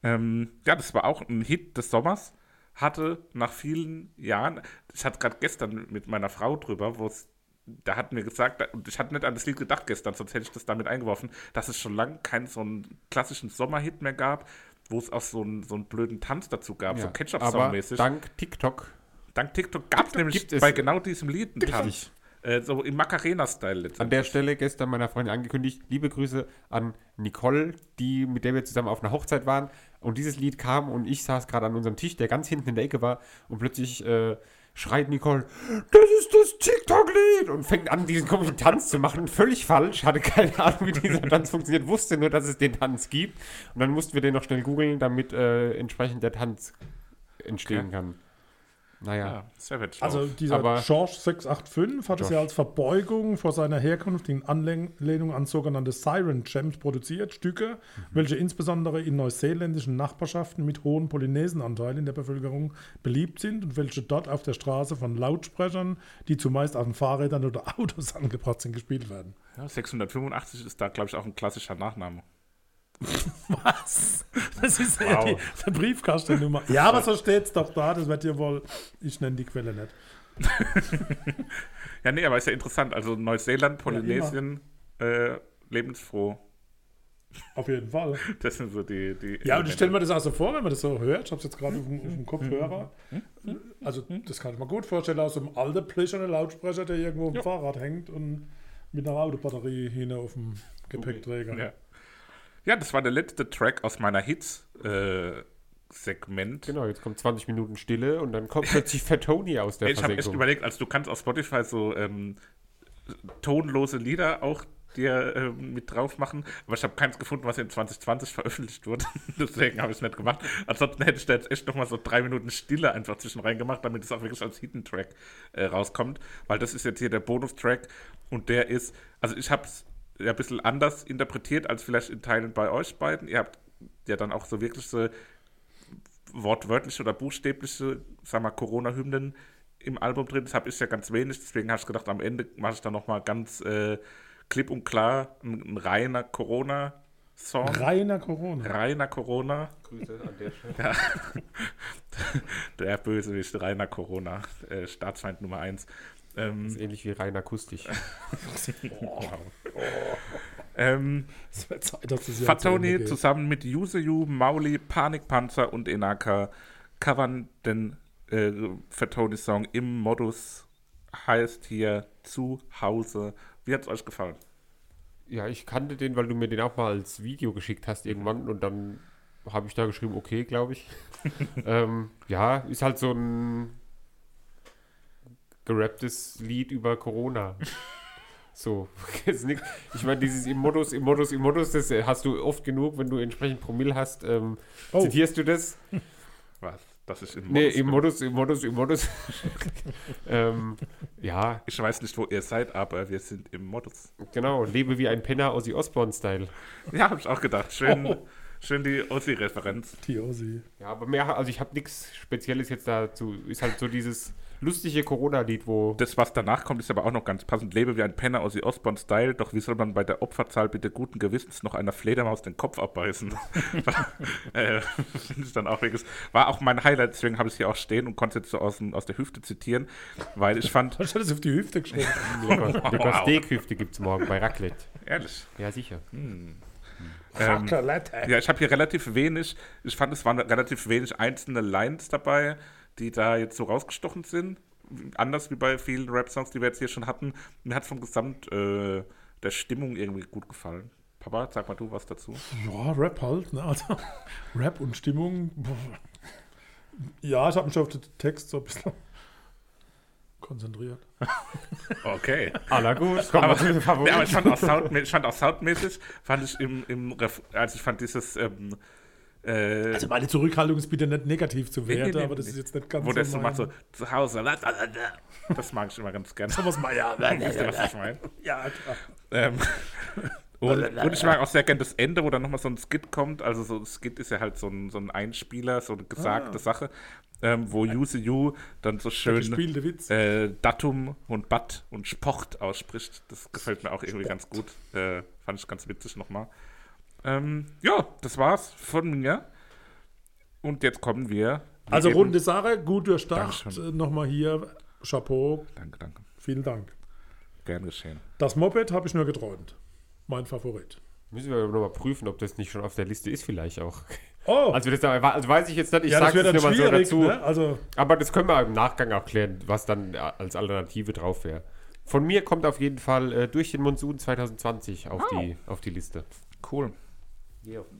Ähm, ja, das war auch ein Hit des Sommers. Hatte nach vielen Jahren, ich hatte gerade gestern mit meiner Frau drüber, wo es, da hat mir gesagt, und ich hatte nicht an das Lied gedacht gestern, sonst hätte ich das damit eingeworfen, dass es schon lange keinen so einen klassischen Sommerhit mehr gab, wo es auch so einen, so einen blöden Tanz dazu gab, so aber Ketchup-Song-mäßig. dank TikTok Dank TikTok gab es nämlich bei genau diesem Lied einen Richtig. Tanz. Äh, so im Macarena-Style An der Stelle gestern meiner Freundin angekündigt, liebe Grüße an Nicole, die, mit der wir zusammen auf einer Hochzeit waren. Und dieses Lied kam und ich saß gerade an unserem Tisch, der ganz hinten in der Ecke war. Und plötzlich äh, schreit Nicole, das ist das TikTok-Lied! Und fängt an, diesen komischen Tanz zu machen. Völlig falsch, hatte keine Ahnung, wie dieser Tanz funktioniert, wusste nur, dass es den Tanz gibt. Und dann mussten wir den noch schnell googeln, damit äh, entsprechend der Tanz entstehen Okay. kann. Naja. Ja, Savage Also dieser Aber- George 685 hat es Josh. ja als Verbeugung vor seiner Herkunft in Anlehnung an sogenannte Siren Gems produziert, Stücke, welche insbesondere in neuseeländischen Nachbarschaften mit hohem Polynesenanteil in der Bevölkerung beliebt sind und welche dort auf der Straße von Lautsprechern, die zumeist auf den Fahrrädern oder Autos angebracht sind, gespielt werden. Ja, 685 ist da, glaube ich, auch ein klassischer Nachname. Was? Das ist ja Wow. die, die Briefkastennummer. Ja, aber so steht es doch da, das wird ihr wohl, ich nenne die Quelle nicht. Ja, nee, aber ist ja interessant. Also Neuseeland, Polynesien, äh, lebensfroh. Auf jeden Fall. Das sind so die. die Ja, und ich stelle mir das auch so vor, wenn man das so hört. Ich habe es jetzt gerade auf, dem- auf dem Kopfhörer. Also, das kann ich mir gut vorstellen, aus so einem alten plüschernen Lautsprecher, der irgendwo im Fahrrad hängt und mit einer Autobatterie hin auf dem Gepäckträger. Ja. Ja, das war der letzte Track aus meiner Hits-Segment. Genau, jetzt kommt 20 Minuten Stille und dann kommt plötzlich Fat Tony aus der ich habe echt überlegt, also du kannst auf Spotify so ähm, tonlose Lieder auch dir ähm, mit drauf machen, aber ich habe keins gefunden, was in 2020 veröffentlicht wurde. Deswegen habe ich es nicht gemacht. Ansonsten hätte ich da jetzt echt nochmal so drei Minuten Stille einfach zwischen rein gemacht, damit es auch wirklich als Hidden Track äh, rauskommt. Weil das ist jetzt hier der Bonustrack und der ist, also ich habe es ja ein bisschen anders interpretiert als vielleicht in Teilen bei euch beiden. Ihr habt ja dann auch so wirklich so wortwörtliche oder buchstäbliche, sag mal, Corona-Hymnen im Album drin. Das habe ich ja ganz wenig, deswegen habe ich gedacht, am Ende mache ich da nochmal ganz äh, klipp und klar ein, ein reiner Corona-Song. Reiner Corona. Reiner Corona. Grüße an der Stelle. Ja. Der Bösewicht, reiner Corona, äh, Staatsfeind Nummer 1. Ähm, ist ähnlich wie rein akustisch. ähm, das zu Ende Fatoni geht. zusammen mit Yuseyu, Mauli, Panikpanzer und Enaka covern den äh, Fatoni-Song im Modus heißt hier zu Hause. Wie hat es euch gefallen? Ja, ich kannte den, weil du mir den auch mal als Video geschickt hast irgendwann und dann habe ich da geschrieben, okay, glaube ich. ähm, ja, ist halt so ein gerapptes Lied über Corona. So. Ich meine, dieses im Modus, im Modus, im Modus, das äh, hast du oft genug, wenn du entsprechend Promille hast. Ähm, Oh. Zitierst du das? Was? Das ist im Nee, Modus im bin? Modus, im Modus, im Modus. ähm, ja, Ich weiß nicht, wo ihr seid, aber wir sind im Modus. genau. Lebe wie ein Penner, Ozzy Osbourne-Style. Ja, habe ich auch gedacht. Schön, Oh. schön die Ossi-Referenz. Die Ossi. Ja, aber mehr, also ich habe nichts Spezielles jetzt dazu. Ist halt so dieses lustige Corona-Lied, wo. Das, was danach kommt, ist aber auch noch ganz passend. Lebe wie ein Penner aus Osborne-Style, doch wie soll man bei der Opferzahl bitte guten Gewissens noch einer Fledermaus den Kopf abbeißen? war, äh, Finde ich dann auch wirklich. War auch mein Highlight, deswegen habe ich es hier auch stehen und konnte es jetzt so aus, aus der Hüfte zitieren, weil ich fand, Hast du das auf die Hüfte geschrieben? Lecker Wow. Steakhüfte gibt es morgen bei Raclette. ehrlich, Ja, sicher. ähm, Raclette. ja, ich habe hier relativ wenig, ich fand, es waren relativ wenig einzelne Lines dabei, die da jetzt so rausgestochen sind. Anders wie bei vielen Rap-Songs, die wir jetzt hier schon hatten. Mir hat vom Gesamt äh, der Stimmung irgendwie gut gefallen. Papa, sag mal du was dazu. Ja, Rap halt. Ne? Also, Rap und Stimmung. Ja, ich habe mich auf den Text so ein bisschen konzentriert. Okay. Aller gut. Zu den Ja, aber ich fand auch, Sound, ich fand auch soundmäßig, fand ich im, im Ref, also ich fand dieses, ähm, äh, Also meine Zurückhaltung ist bitte nicht negativ zu Nee, nee, werten, nee, aber das nee. ist jetzt nicht ganz wo so mein- macht, so zu Hause, das mag ich immer ganz gerne. Thomas Mayer. Wisst ihr, was ich meine? Ja, klar. Ähm, und, und ich mag auch sehr gerne das Ende, wo dann nochmal so ein Skit kommt. Also so ein Skit ist ja halt so ein, so ein Einspieler, so eine gesagte Ah. Sache, ähm, wo Yuzi Yu dann so schön äh, Datum und Bat und Sport ausspricht. Das gefällt mir auch irgendwie ganz gut. Äh, fand ich ganz witzig nochmal. Ähm, ja, das war's von mir. Und jetzt kommen wir. Also eben- runde Sache, gut durchdacht. Dankeschön. Äh, Nochmal hier, Chapeau, Danke, danke. vielen Dank. Gern geschehen. Das Moped habe ich nur geträumt. Mein Favorit. Müssen wir nochmal prüfen, ob das nicht schon auf der Liste ist, vielleicht auch. Oh, Also, das, also weiß ich jetzt nicht, ich ja, das sage es nur mal so dazu. ne? Also, Aber das können wir im Nachgang auch klären, was dann als Alternative drauf wäre. Von mir kommt auf jeden Fall äh, durch den Monsun 2020 auf, die, auf die Liste. Cool.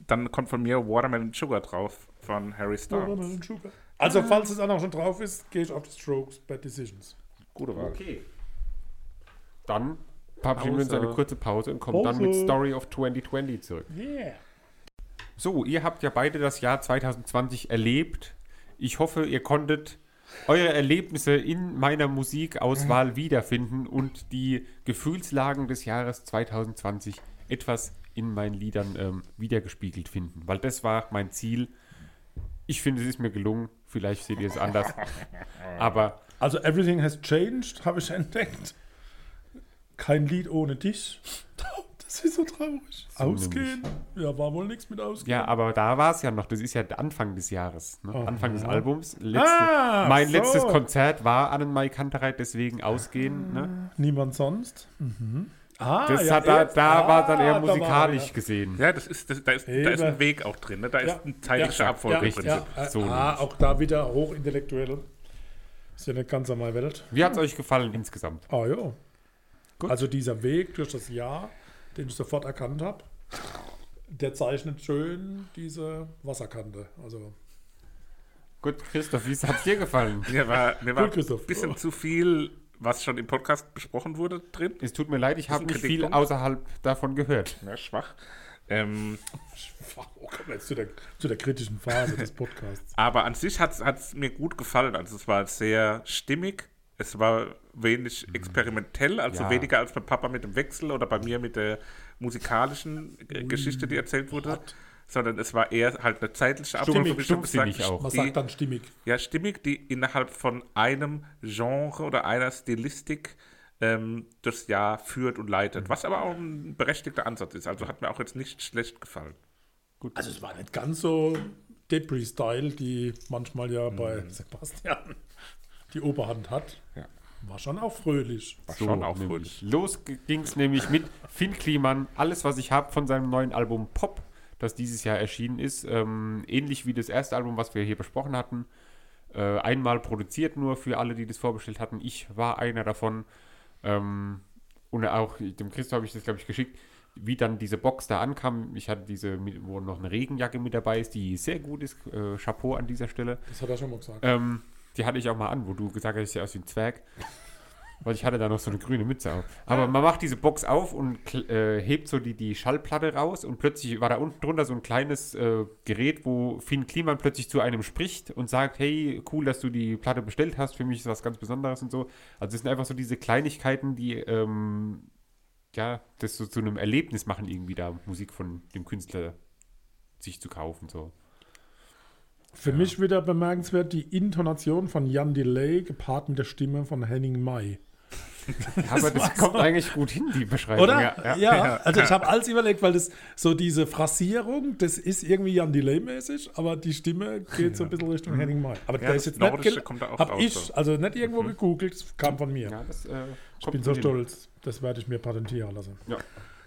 Dann kommt von mir Watermelon Sugar drauf von Harry Styles. also falls es auch noch schon drauf ist, gehe ich auf Strokes Bad Decisions. Gute Wahl. Okay. Dann verabschieden wir uns Pause. eine kurze Pause und kommen dann mit Pause. Story of 2020 zurück. Yeah. So, ihr habt ja beide das Jahr 2020 erlebt. Ich hoffe, ihr konntet eure Erlebnisse in meiner Musikauswahl wiederfinden und die Gefühlslagen des Jahres 2020 etwas in meinen Liedern ähm, wiedergespiegelt finden. Weil das war mein Ziel. Ich finde, es ist mir gelungen. Vielleicht seht ihr es anders. Aber Also Everything has changed, habe ich entdeckt. Kein Lied ohne dich. Das ist so traurig. So Ausgehen? Ja, war wohl nichts mit Ausgehen. ja, aber da war es ja noch. Das ist ja der Anfang des Jahres. Ne? Aha. Anfang des Albums. Letzte, Ah, mein so. letztes Konzert war Annenmai Kantereit, deswegen ausgehen. Ne? Niemand sonst. Mhm. Ah, Das ja, hat da, jetzt- da war dann ah, eher da musikalisch er. gesehen. Ja, das ist, das, da, ist, da ist ein. Weg auch drin. Ne? Da ist Ja. eine zeitliche Ja. Abfolge ja, drin. Ja, äh, So ah, auch da wieder hochintellektuell. Ist ja nicht ganz an meiner Welt. Wie hat es euch gefallen insgesamt? Ah ja. Gut. Also dieser Weg durch das Jahr, den ich sofort erkannt habe. der zeichnet schön diese Wasserkante. Also Gut, Christoph, wie hat es dir gefallen? Mir war, mir war ein bisschen zu viel, was schon im Podcast besprochen wurde, drin. Es tut mir leid, ich habe nicht viel außerhalb davon gehört. Ja, schwach. Ähm, oh, kommen wir jetzt zu der, zu der kritischen Phase des Podcasts. aber an sich hat es mir gut gefallen. Also es war sehr stimmig. Es war wenig experimentell, also Ja. weniger als bei Papa mit dem Wechsel oder bei mir mit der musikalischen äh, Geschichte, die erzählt wurde. Sondern es war eher halt eine zeitliche Stimmig, Abfolge, wie schon gesagt, auch. Man sagt dann stimmig. Ja, stimmig, die innerhalb von einem Genre oder einer Stilistik ähm, das Jahr führt und leitet. Was aber auch ein berechtigter Ansatz ist. Also hat mir auch jetzt nicht schlecht gefallen. Also es war nicht ganz so Depri-Style, die manchmal ja Mhm. bei Sebastian die Oberhand hat. Ja. War schon auch fröhlich. War schon auch fröhlich. Los ging es nämlich mit Finn Kliman, alles was ich habe von seinem neuen Album Pop, das dieses Jahr erschienen ist. Ähm, ähnlich wie das erste Album, was wir hier besprochen hatten. Äh, einmal produziert nur für alle, die das vorbestellt hatten. Ich war einer davon. Ähm, und auch dem Christoph habe ich das, glaube ich, geschickt, wie dann diese Box da ankam. Ich hatte diese, wo noch eine Regenjacke mit dabei ist, die sehr gut ist. Äh, Chapeau an dieser Stelle. Das hat er schon mal gesagt. Ähm, die hatte ich auch mal an, wo du gesagt hast, ich sehe aus wie ein Zwerg. Weil ich hatte da noch so eine grüne Mütze auf. Aber man macht diese Box auf und äh, hebt so die, die Schallplatte raus und plötzlich war da unten drunter so ein kleines äh, Gerät, wo Finn Kliman plötzlich zu einem spricht und sagt, hey, cool, dass du die Platte bestellt hast, für mich ist was ganz Besonderes und so. Also es sind einfach so diese Kleinigkeiten, die ähm, ja, das so zu einem Erlebnis machen, irgendwie da Musik von dem Künstler sich zu kaufen. So. Für mich wieder bemerkenswert die Intonation von Jan Delay gepaart mit der Stimme von Henning May. Ja, aber das kommt eigentlich gut hin, die Beschreibung. Oder? Ja, Ja, ja. also ich habe alles überlegt, weil das so diese Phrasierung, das ist irgendwie Jan Delay-mäßig, aber die Stimme geht so ein bisschen Richtung Henning May. Aber der das ist jetzt nicht Nordische gel- kommt da oft hab auch ich, so. also nicht irgendwo gegoogelt, es kam von mir. Ja, das, äh, ich bin so stolz, das werde ich mir patentieren lassen. Ja.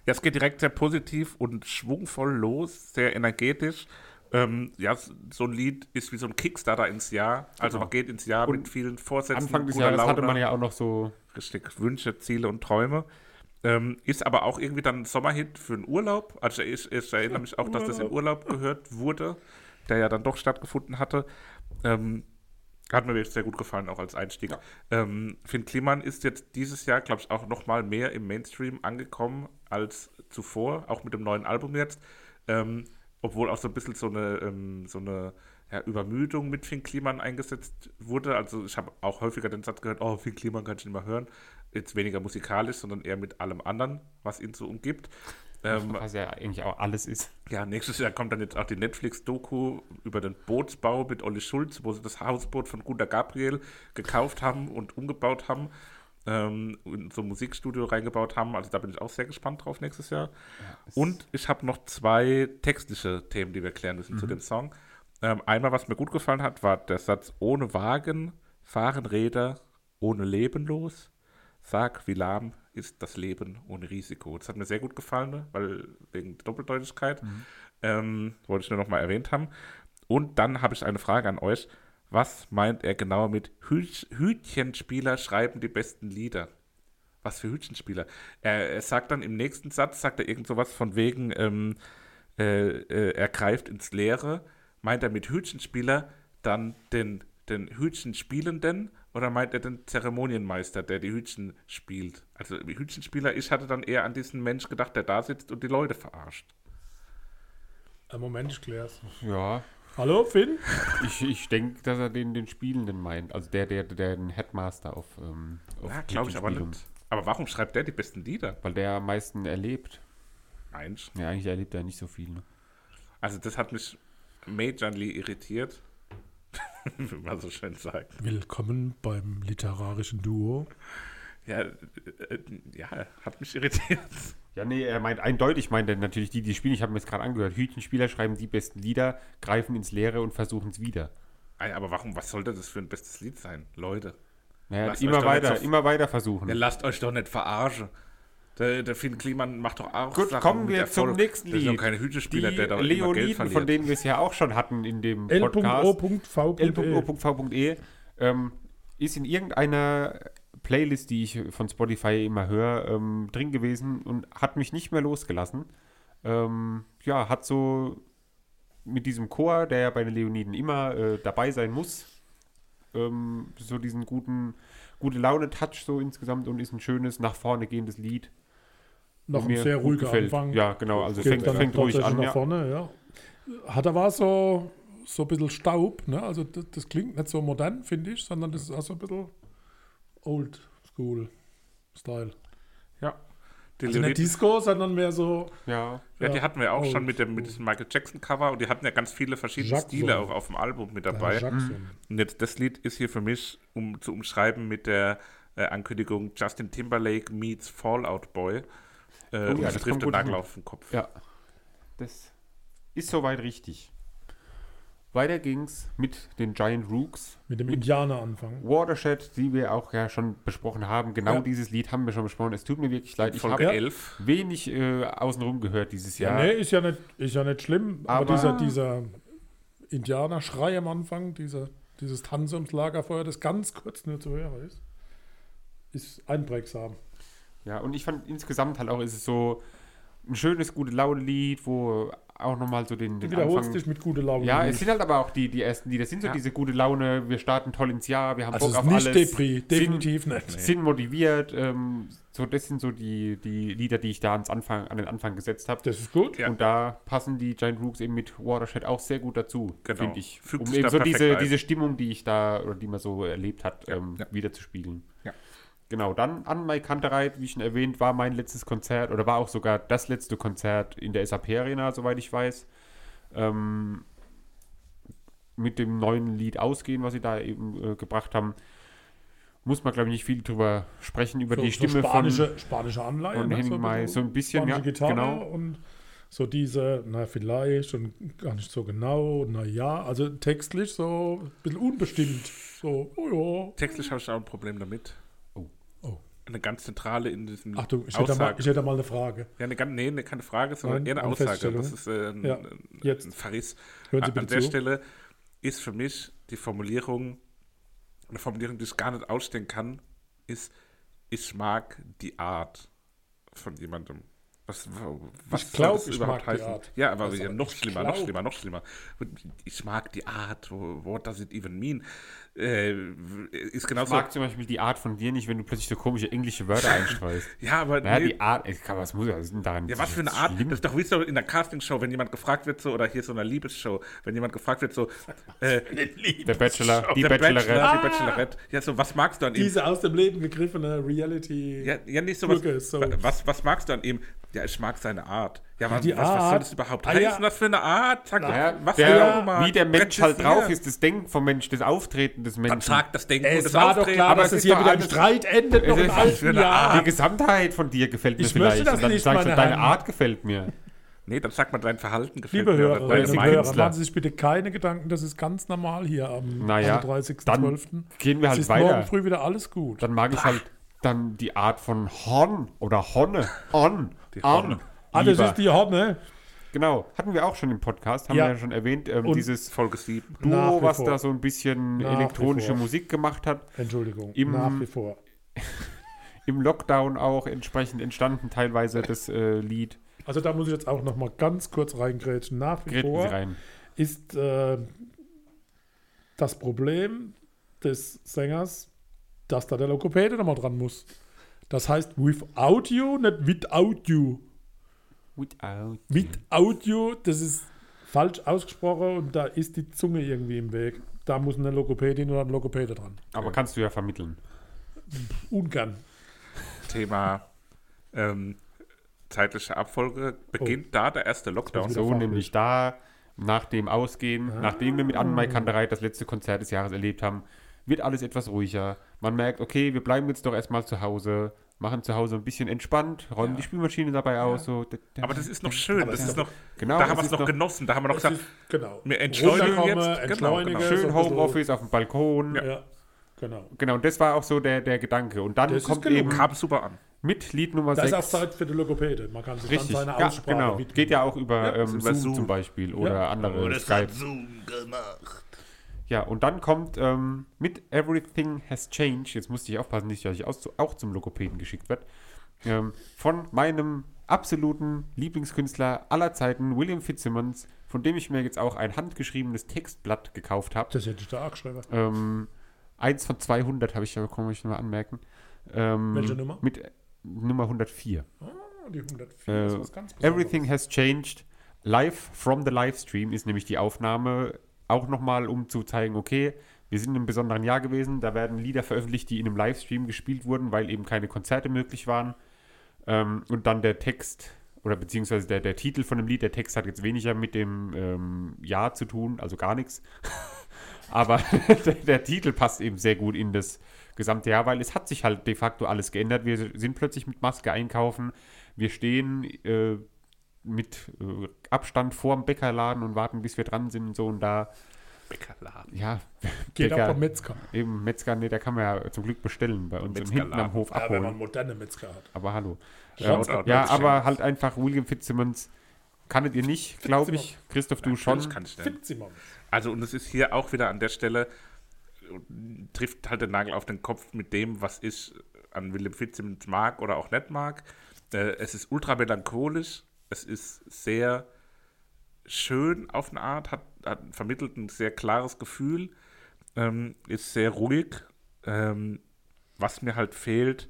Ja, es geht direkt sehr positiv und schwungvoll los, sehr energetisch. Ähm, ja, so ein Lied ist wie so ein Kickstarter ins Jahr. Also Genau. man geht ins Jahr Und mit vielen Vorsätzen. Anfang des Jahres hatte Laune. man ja auch noch so. Richtig, Wünsche, Ziele und Träume. Ähm, ist aber auch irgendwie dann ein Sommerhit für einen Urlaub. Also ich, ich erinnere mich auch, dass das im Urlaub gehört wurde, der ja dann doch stattgefunden hatte. Ähm, hat mir wirklich sehr gut gefallen, auch als Einstieg. Ähm, Finn Kliman ist jetzt dieses Jahr, glaube ich, auch noch mal mehr im Mainstream angekommen als zuvor, auch mit dem neuen Album jetzt. Ähm, obwohl auch so ein bisschen so eine, ähm, so eine ja, Übermüdung mit Finn Kliman eingesetzt wurde. Also ich habe auch häufiger den Satz gehört, oh, Finn Kliman kann ich nicht mehr hören. Jetzt weniger musikalisch, sondern eher mit allem anderen, was ihn so umgibt. Ähm, Was ja eigentlich auch alles ist. ja, nächstes Jahr kommt dann jetzt auch die Netflix-Doku über den Bootsbau mit Olli Schulz, wo sie das Hausboot von Gunter Gabriel gekauft haben und umgebaut haben, ähm, in so ein Musikstudio reingebaut haben. Also da bin ich auch sehr gespannt drauf nächstes Jahr. und ich habe noch zwei textliche Themen, die wir klären müssen zu dem Song. Ähm, einmal, was mir gut gefallen hat, war der Satz, ohne Wagen fahren Räder ohne Leben los. Sag, wie lahm ist das Leben ohne Risiko. Das hat mir sehr gut gefallen, ne? weil wegen der Doppeldeutigkeit. Ähm, wollte ich nur noch mal erwähnt haben. Und dann habe ich eine Frage an euch. Was meint er genau mit Hüt Hütchenspieler schreiben die besten Lieder? Was für Hütchenspieler? Er, er sagt dann im nächsten Satz, sagt er irgend sowas von wegen, ähm, äh, äh, er greift ins Leere. Meint er mit Hütchenspieler dann den, den Hütchenspielenden oder meint er den Zeremonienmeister, der die Hütchen spielt? Also Hütchenspieler, ich hatte dann eher an diesen Mensch gedacht, der da sitzt und die Leute verarscht. Moment, ich klär's. Ja. Hallo, Finn? Ich, ich denke, dass er den, den Spielenden meint. Also der, der, der den Headmaster auf. Ähm, auf Ja, glaube ich aber nicht. Aber warum schreibt der die besten Lieder? Weil der am meisten erlebt. Mensch. Ja, eigentlich erlebt er nicht so viel. Ne? Also das hat mich majorly irritiert. Wie man so schön sagt. Willkommen beim literarischen Duo. Ja, äh, äh, ja, hat mich irritiert. Ja, nee, er meint eindeutig, meint er natürlich die, die spielen. Ich habe mir jetzt gerade angehört. Hütchenspieler schreiben die besten Lieder, greifen ins Leere und versuchen es wieder. Aber warum, was sollte das für ein bestes Lied sein? Leute. Naja, immer weiter, so- immer weiter versuchen. Ja, lasst euch doch nicht verarschen. Der, der Finn Kliman macht doch auch Gut, Sachen kommen mit wir zum nächsten Das ist doch Lied. kein Hütespieler, die der da immer Geld Leoniden, von denen wir es ja auch schon hatten in dem Podcast. L.O.V.E. l.o.v.e ähm, ist in irgendeiner Playlist, die ich von Spotify immer höre, ähm, drin gewesen und hat mich nicht mehr losgelassen. Ähm, ja, hat so mit diesem Chor, der ja bei den Leoniden immer äh, dabei sein muss, ähm, so diesen guten, gute Laune-Touch so insgesamt und ist ein schönes, nach vorne gehendes Lied. Noch ein sehr ruhiger gefällt. Anfang. Ja, genau, also fängt, fängt ruhig an. nach Ja. vorne, ja. Hat aber so, so ein bisschen Staub, ne? Also das, das klingt nicht so modern, finde ich, sondern das ist auch so ein bisschen old school Style. Ja. Die, Also nicht Disco, sondern mehr so Ja, ja, die ja, hatten wir auch schon mit, dem, mit diesem Michael Jackson Cover und die hatten ja ganz viele verschiedene Jackson. Stile auch auf dem Album mit dabei. ja. Und jetzt das Lied ist hier für mich, um zu umschreiben mit der äh, Ankündigung Justin Timberlake meets Fallout Boy. Äh, und ja, es das trifft den Nagel auf den Kopf. ja. Das ist soweit richtig. Weiter ging's mit den Giant Rooks. Mit dem Indianer anfangen. Watershed, die wir auch ja schon besprochen haben. Genau Ja. dieses Lied haben wir schon besprochen. Es tut mir wirklich leid. Ich habe Ja. 11. wenig äh, außenrum gehört dieses Ja, Jahr. nee, ist ja nicht, ist ja nicht schlimm, aber, Aber- dieser, dieser Indianer-Schrei am Anfang, dieser, dieses Tanzen ums Lagerfeuer, das ganz kurz nur zu hören ist, ist einprägsam. Ja, und ich fand insgesamt halt auch, ist es so ein schönes, gute Laune-Lied, wo auch nochmal so den, Du den wiederholst Anfang... dich mit guter Laune. Ja, es sind halt aber auch die, die ersten Lieder, sind so Ja. diese gute Laune, wir starten toll ins Jahr, wir haben also Bock auf ist nicht alles. Depri, definitiv nicht. sind, sind motiviert, ähm, so das sind so die, die Lieder, die ich da ans Anfang, an den Anfang gesetzt habe. Das ist gut. Ja. Und da passen die Giant Rooks eben mit Watershed auch sehr gut dazu, Genau. finde ich. Fügt um sich eben da so diese, ein. diese Stimmung, die ich da, oder die man so erlebt hat, ähm, ja. wieder zu spiegeln. Ja. Genau, dann an Mai Kantereit, wie schon erwähnt, war mein letztes Konzert oder war auch sogar das letzte Konzert in der SAP Arena, soweit ich weiß. Ähm, mit dem neuen Lied ausgehen, was sie da eben äh, gebracht haben. Muss man, glaube ich, nicht viel drüber sprechen, über So, die so Stimme spanische, spanische Anleihe. von, von ne? Ein Mai. bisschen So ein bisschen, ja, Gitarre genau. und so diese, na vielleicht und gar nicht so genau, na ja, also textlich so ein bisschen unbestimmt. So, oh Textlich habe ich auch ein Problem damit. Eine ganz zentrale in diesem. Achtung, ich hätte, mal, ich hätte mal eine Frage. ja, eine, ganz- nee, eine, keine Frage, sondern Nein, eher eine eine Aussage. Das ist äh, ein, Ja, jetzt. ein Verriss. Hören Sie An bitte der zu. Stelle ist für mich die Formulierung, eine Formulierung, die ich gar nicht ausstehen kann, ist, ich mag die Art von jemandem. Was, was Ich glaub, soll das ich mag die Art. Ja, aber Was ja, noch schlimmer, noch glaub. schlimmer, noch schlimmer. Ich mag die Art, what does it even mean? Äh, ist Ich genauso. mag zum Beispiel die Art von dir nicht, wenn du plötzlich so komische englische Wörter einstreust. ja, aber Ja, nee, die Art, ich kann, was muss denn daran? Ja, was für eine Art? Das ist doch wie so in der Castingshow, wenn jemand gefragt wird, so, oder hier so einer Liebesshow, wenn jemand gefragt wird, so, äh, Der Bachelor, die der Bachelorette. Bachelor, die Bachelorette. Ja, so, was magst du an ihm? Diese aus dem Leben gegriffene Reality. Ja, ja nicht so was, so. was. Was magst du an ihm? Ja, ich mag seine Art. Ja, was, die was, was soll das überhaupt Ah, heißen? ja. Was für eine Art? Sag doch, Ja, was der, für eine Art? wie der Mensch halt drauf ist, das Denken vom Mensch, das Auftreten des Dann Menschen. sagt das Denken und Es das war doch Auftreten. klar, aber dass es hier doch wieder im alles- Streit endet, noch im ist alten für eine Jahr. Die Gesamtheit von dir gefällt mir Ich möchte vielleicht. das und dann nicht, sagst du, deine. Art gefällt mir. Nee, dann sagt man, dein Verhalten gefällt Liebe mir. deine und mein Meinung. Hörer, machen Sie sich bitte keine Gedanken, das ist ganz normal hier am Naja, 31.12. Gehen wir halt ist morgen weiter. früh wieder alles gut. Dann mag ich halt dann die Art von Hon oder Honne. On. Die On. Ah, das ist die Horne. Genau, hatten wir auch schon im Podcast, haben Ja. wir ja schon erwähnt, ähm, dieses Folge 7. Nach Duo, was vor. da so ein bisschen Nach elektronische. Musik gemacht hat. Entschuldigung, Im- nach wie vor. Im Lockdown auch entsprechend entstanden teilweise das äh, Lied. Also da muss ich jetzt auch noch mal ganz kurz reingrätschen. Nach wie Gräten Sie vor rein. ist äh, das Problem des Sängers, dass da der Lokopäde noch mal dran muss. Das heißt without you, nicht without you. Without. Without you, das ist falsch ausgesprochen und da ist die Zunge irgendwie im Weg. Da muss eine Lokopädin oder ein Lokopäde dran. Aber kannst du ja vermitteln. Ungern. Thema ähm, zeitliche Abfolge. Beginnt da der erste Lockdown? So, nämlich da, nach dem Ausgehen, nachdem wir mit Anmai Kanterei das letzte Konzert des Jahres erlebt haben, wird alles etwas ruhiger. Man merkt, okay, wir bleiben jetzt doch erstmal zu Hause, machen zu Hause ein bisschen entspannt, räumen die Spülmaschine dabei aus. So. Aber das ist noch schön. Das ist noch, Genau, da haben wir es noch genossen. Da haben wir noch Es gesagt, ist, genau. wir entschleunigen jetzt. Genau, entschleunigen. genau. so Schön Homeoffice auf dem Balkon. Ja, genau. Genau, und das war auch so der, der Gedanke. Und dann Das kommt eben Kam super an. mit Lied Nummer Da ist auch 6. Zeit für die Logopäde. Man kann sich Richtig, dann seine ja, Aussprache genau. widmen. Geht ja auch über, Ja, ähm, über Zoom, Zoom. zum Beispiel oder Ja. andere Skype. Zoom gemacht. Ja, und dann kommt ähm, mit Everything Has Changed, jetzt musste ich aufpassen, nicht, dass ich auch zum Logopäden geschickt werde, ähm, von meinem absoluten Lieblingskünstler aller Zeiten, William Fitzsimmons, von dem ich mir jetzt auch ein handgeschriebenes Textblatt gekauft habe. Das hätte ich da auch geschrieben. Ähm, eins von 200 habe ich ja bekommen, ich noch mal anmerken. Ähm, Welche Nummer? Mit äh, Nummer 104. Ah, die 104 Äh, ist was ganz Besonderes. Everything has changed. Live from the Livestream ist nämlich die Aufnahme. Auch nochmal, um zu zeigen, okay, wir sind in einem besonderen Jahr gewesen. Da werden Lieder veröffentlicht, die in einem Livestream gespielt wurden, weil eben keine Konzerte möglich waren. Ähm, und dann der Text oder beziehungsweise der, der Titel von dem Lied, der Text hat jetzt weniger mit dem ähm, Jahr zu tun, also gar nichts. Aber der, der Titel passt eben sehr gut in das gesamte Jahr, weil es hat sich halt de facto alles geändert. Wir sind plötzlich mit Maske einkaufen. Wir stehen äh, mit äh, Abstand vorm Bäckerladen und warten, bis wir dran sind und so. Und da, Bäckerladen. ja, Geht Bäcker- auch beim Metzger. eben Metzger, nee, der kann man ja zum Glück bestellen bei uns hinten am Hof Ja, wenn man abholen. moderne Metzger hat. Aber hallo. Ähm, ja, aber halt einfach William Fitzsimmons kanntet ihr nicht, glaube ich. Christoph, du schon. Natürlich kann ich nennen. Fitzimmer. Also, und es ist hier auch wieder an der Stelle, äh, trifft halt den Nagel auf den Kopf mit dem, was ich an Willem Fitzsimmons mag oder auch nicht mag. Äh, es ist ultra melancholisch, es ist sehr schön auf eine Art, hat, hat vermittelt ein sehr klares Gefühl, ähm, ist sehr ruhig. Ähm, was mir halt fehlt,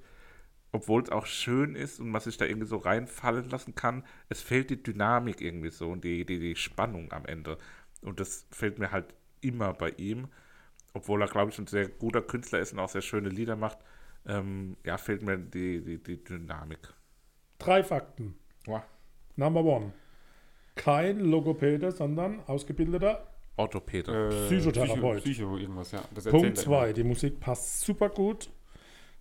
obwohl es auch schön ist und was ich da irgendwie so reinfallen lassen kann, es fehlt die Dynamik irgendwie so und die, die, die Spannung am Ende. Und das fehlt mir halt immer bei ihm, obwohl er, glaube ich, ein sehr guter Künstler ist und auch sehr schöne Lieder macht. Ähm, ja, fehlt mir die, die, die Dynamik. Drei Fakten. Number one. Kein Logopäde, sondern ausgebildeter. Orthopäde. Äh, Psychotherapeut. Psycho, Psycho irgendwas, ja. Das Punkt erzählt er zwei. Die Musik passt super gut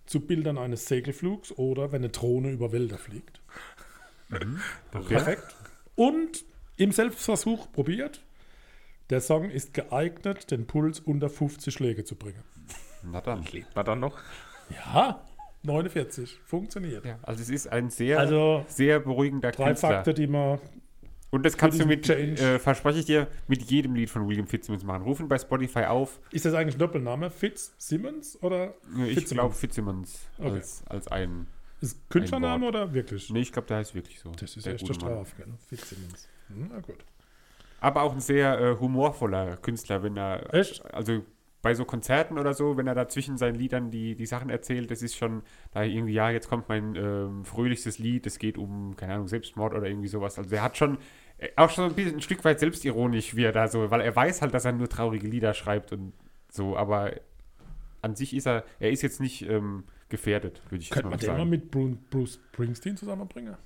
zu Bildern eines Segelflugs oder wenn eine Drohne über Wälder fliegt. Okay. Perfekt. Und im Selbstversuch probiert. Der Song ist geeignet, den Puls unter 50 Schläge zu bringen. Na dann. Lebt man dann noch? Ja, 49. Funktioniert. Ja, also es ist ein sehr, Also sehr beruhigender drei Künstler. Fakten, die man. Und das kannst du mit, äh, verspreche ich dir, mit jedem Lied von William Fitzsimmons machen. Ruf ihn bei Spotify auf. Ist das eigentlich ein Doppelname? Fitz Simmons oder Ich Fitzsimmons? glaube Fitzsimmons Okay. als, als ein. Ist Künstlername oder wirklich? Nee, ich glaube, der heißt wirklich so. Das ist Der echt gute eine Mann. Strafe, gell? Fitzsimmons. Hm, na gut. Aber auch ein sehr äh, humorvoller Künstler, wenn er. Echt? Also bei so Konzerten oder so, wenn er da zwischen seinen Liedern die, die Sachen erzählt, das ist schon da irgendwie, ja, jetzt kommt mein ähm, fröhlichstes Lied, es geht um, keine Ahnung, Selbstmord oder irgendwie sowas. Also er hat schon äh, auch schon ein, bisschen, ein Stück weit selbstironisch, wie er da so, weil er weiß halt, dass er nur traurige Lieder schreibt und so, aber an sich ist er, er ist jetzt nicht ähm, gefährdet, würde ich jetzt Könnte mal man den mal sagen. mit Bru- Bruce Springsteen zusammenbringen?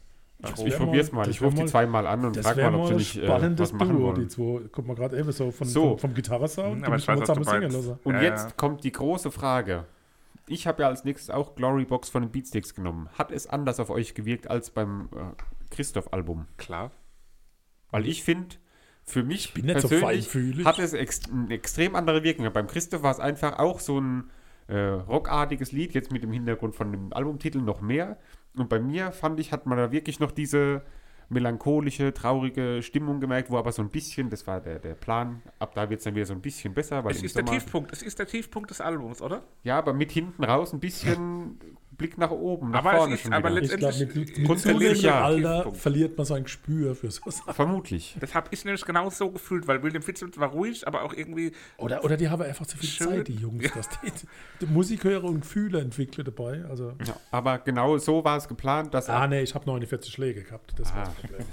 Ich wär probiere es mal- mal, ich rufe die mal- zweimal an und frage mal, mal ob sie nicht äh, was machen Duo, die wollen. zwei. Guck mal gerade eben so von, So. vom, vom Gitarrensound. Hm, die aber ich weiß, was du. Und Ja, jetzt ja. kommt die große Frage. Ich habe ja als nächstes auch Glorybox von den Beatsticks genommen. Hat es anders auf euch gewirkt als beim äh, Christoph-Album? Klar. Weil ich finde, für mich so persönlich feinfühlig. hat es ex eine extrem andere Wirkung. Beim Christoph war es einfach auch so ein äh, rockartiges Lied, jetzt mit dem Hintergrund von dem Albumtitel noch mehr. Und bei mir fand ich, hat man da wirklich noch diese melancholische, traurige Stimmung gemerkt, wo aber so ein bisschen, das war der, der Plan, ab da wird es dann wieder so ein bisschen besser. Weil Es ist der Sommer- Tiefpunkt. Es ist der Tiefpunkt des Albums, oder? Ja, aber mit hinten raus ein bisschen Blick nach oben, nach Aber vorne ist- schon aber wieder. Ich letztendlich- mit, mit Grundsätzlich zunehmendem ja. Alter verliert man sein Gespür für so Sachen. Vermutlich. Das habe ich nämlich genau so gefühlt, weil William Fitzsimmons war ruhig, aber auch irgendwie Oder, oder die haben einfach zu viel Schön. Zeit, die Jungs, dass die, die Musik hören und Gefühle entwickeln dabei. Also, Ja, aber genau so war es geplant, dass ah, nee, ich habe 49 Schläge gehabt. Das war Ah. das Problem.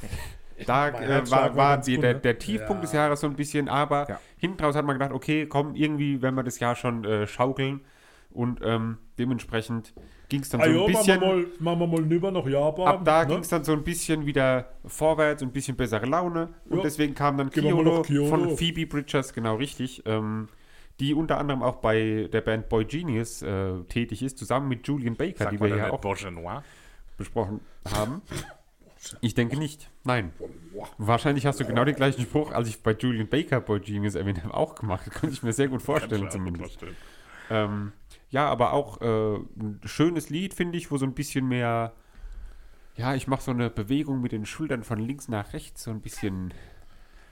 da äh, war, war war die, gut, der, ne? der Tiefpunkt Ja. des Jahres so ein bisschen, aber Ja. hinten raus hat man gedacht, okay, komm, irgendwie werden wir das Jahr schon äh, schaukeln und ähm, dementsprechend ging es dann Ah, so ein machen wir bisschen, mal, machen wir mal nüber nach Japan. ab da ne? ging es dann so ein bisschen wieder vorwärts und ein bisschen bessere Laune und Ja. deswegen kam dann Kyoto, Kyoto. von Phoebe Bridgers, genau richtig, ähm, die unter anderem auch bei der Band Boy Genius äh, tätig ist, zusammen mit Julian Baker, sagt die wir ja auch Bourgeois. besprochen haben. Ich denke nicht. Nein. Wahrscheinlich hast du genau den gleichen Spruch, als ich bei Julian Baker Boy Genius erwähnt habe, auch gemacht. Das könnte ich mir sehr gut vorstellen, zumindest. vorstellen. Ähm, ja, aber auch äh, ein schönes Lied, finde ich, wo so ein bisschen mehr. Ja, ich mache so eine Bewegung mit den Schultern von links nach rechts, so ein bisschen.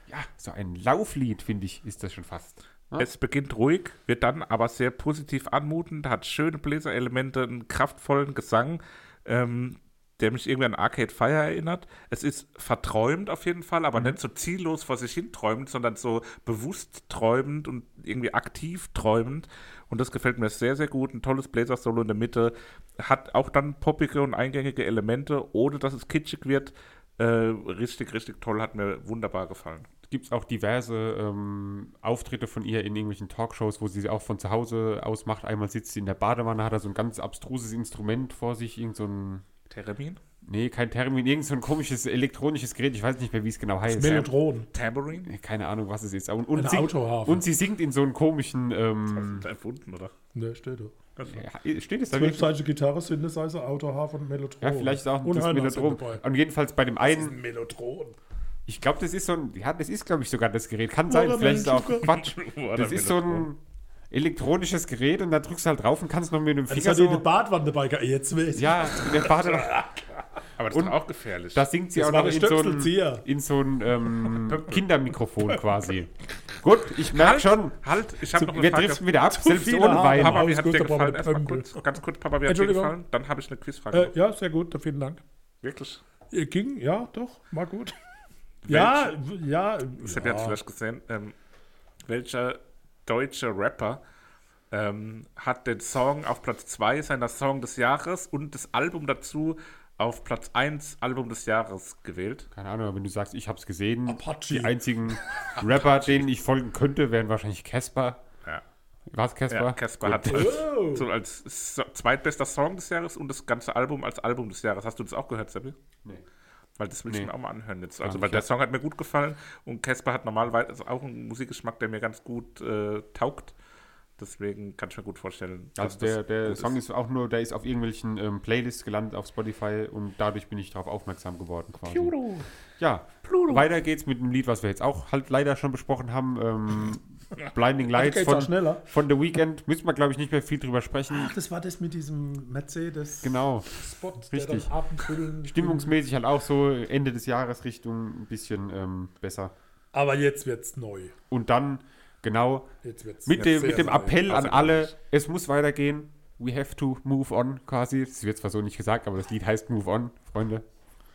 Ja, so ein Lauflied, finde ich, ist das schon fast. Ja? Es beginnt ruhig, wird dann aber sehr positiv anmutend, hat schöne Bläserelemente, einen kraftvollen Gesang. Ähm, der mich irgendwie an Arcade Fire erinnert. Es ist verträumt auf jeden Fall, aber nicht so ziellos vor sich hin träumend, sondern so bewusst träumend und irgendwie aktiv träumend. Und das gefällt mir sehr, sehr gut. Ein tolles Blazer-Solo in der Mitte. Hat auch dann poppige und eingängige Elemente, ohne dass es kitschig wird. Äh, richtig, richtig toll. Hat mir wunderbar gefallen. Gibt es auch diverse ähm, Auftritte von ihr in irgendwelchen Talkshows, wo sie auch von zu Hause aus macht. Einmal sitzt sie in der Badewanne, hat da so ein ganz abstruses Instrument vor sich, irgend so ein Theremin? Nee, kein Termin, irgend so ein komisches elektronisches Gerät, ich weiß nicht mehr, wie es genau heißt. Melodron. Tambourine? Keine Ahnung, was es ist. Und, und, Eine singt, und sie singt in so einem komischen. Ähm, Erfunden, oder? Ne, steht da. ja, steht es da wirklich? Zwölfseitige Gitarre, Synthesizer, Autoharfe und Melodron. Ja, vielleicht auch und das dabei. Und jedenfalls bei dem Das ist einen, ein Melodron. ich glaube, das ist so ein, ja, das ist, glaube ich, sogar das Gerät. Kann sein, vielleicht ist es auch Quatsch. Das ist so ein elektronisches Gerät und da drückst du halt drauf und kannst noch mit dem Das Finger hat die eine so. Badwanne dabei. ge- Jetzt weiß ich. Ja, in der Bade, Aber das ist auch gefährlich. da singt sie Das auch noch in so ein, in so ein ähm, Kindermikrofon quasi. Gut, ich merke schon, halt, ich habe noch eine wir Frage. driften wieder ab, Zu selbst ohne. Wein. Papa, wie hat gut, dir gefallen? Erstmal kurz, ganz kurz, Papa, wie hat dir gefallen? Dann habe ich eine Quizfrage. Äh, ja, sehr gut. Vielen Dank. Wirklich? Äh, Ging, ja, doch, war gut. Ja, ja. Ich habe jetzt ja. vielleicht gesehen, ähm, welcher deutsche Rapper ähm, hat den Song auf Platz 2 seiner Song des Jahres und das Album dazu auf Platz 1 Album des Jahres gewählt? Keine Ahnung, aber wenn du sagst, ich habe es gesehen, Apache. die einzigen Rapper, denen ich folgen könnte, wären wahrscheinlich Casper. Ja. Was, Casper? Ja, Casper hat als, Oh. so als zweitbester Song des Jahres und das ganze Album als Album des Jahres. Hast du das auch gehört, Seppi? Nee. Weil das will ich Nee. mir auch mal anhören jetzt. Also, weil der. Song hat mir gut gefallen und Casper hat normalerweise auch einen Musikgeschmack, der mir ganz gut äh, taugt. Deswegen kann ich mir gut vorstellen. Also der, der gut Song ist auch nur, der ist auf irgendwelchen ähm, Playlists gelandet auf Spotify und dadurch bin ich darauf aufmerksam geworden quasi. Ja, weiter geht's mit einem Lied, was wir jetzt auch halt leider schon besprochen haben. Ähm, Blinding Lights von, schneller. von The Weeknd. Müssen wir, glaube ich, nicht mehr viel drüber sprechen. Ach, das war das mit diesem Mercedes Genau. Spot, Richtig. der dann abendfüllen. Stimmungsmäßig halt auch so Ende des Jahres Richtung ein bisschen ähm, besser. Aber jetzt wird's neu. Und dann, genau, mit dem, mit dem. Appell an Also, alle, glaub es muss weitergehen. We have to move on, quasi. Das wird zwar so nicht gesagt, aber das Lied heißt Move On, Freunde.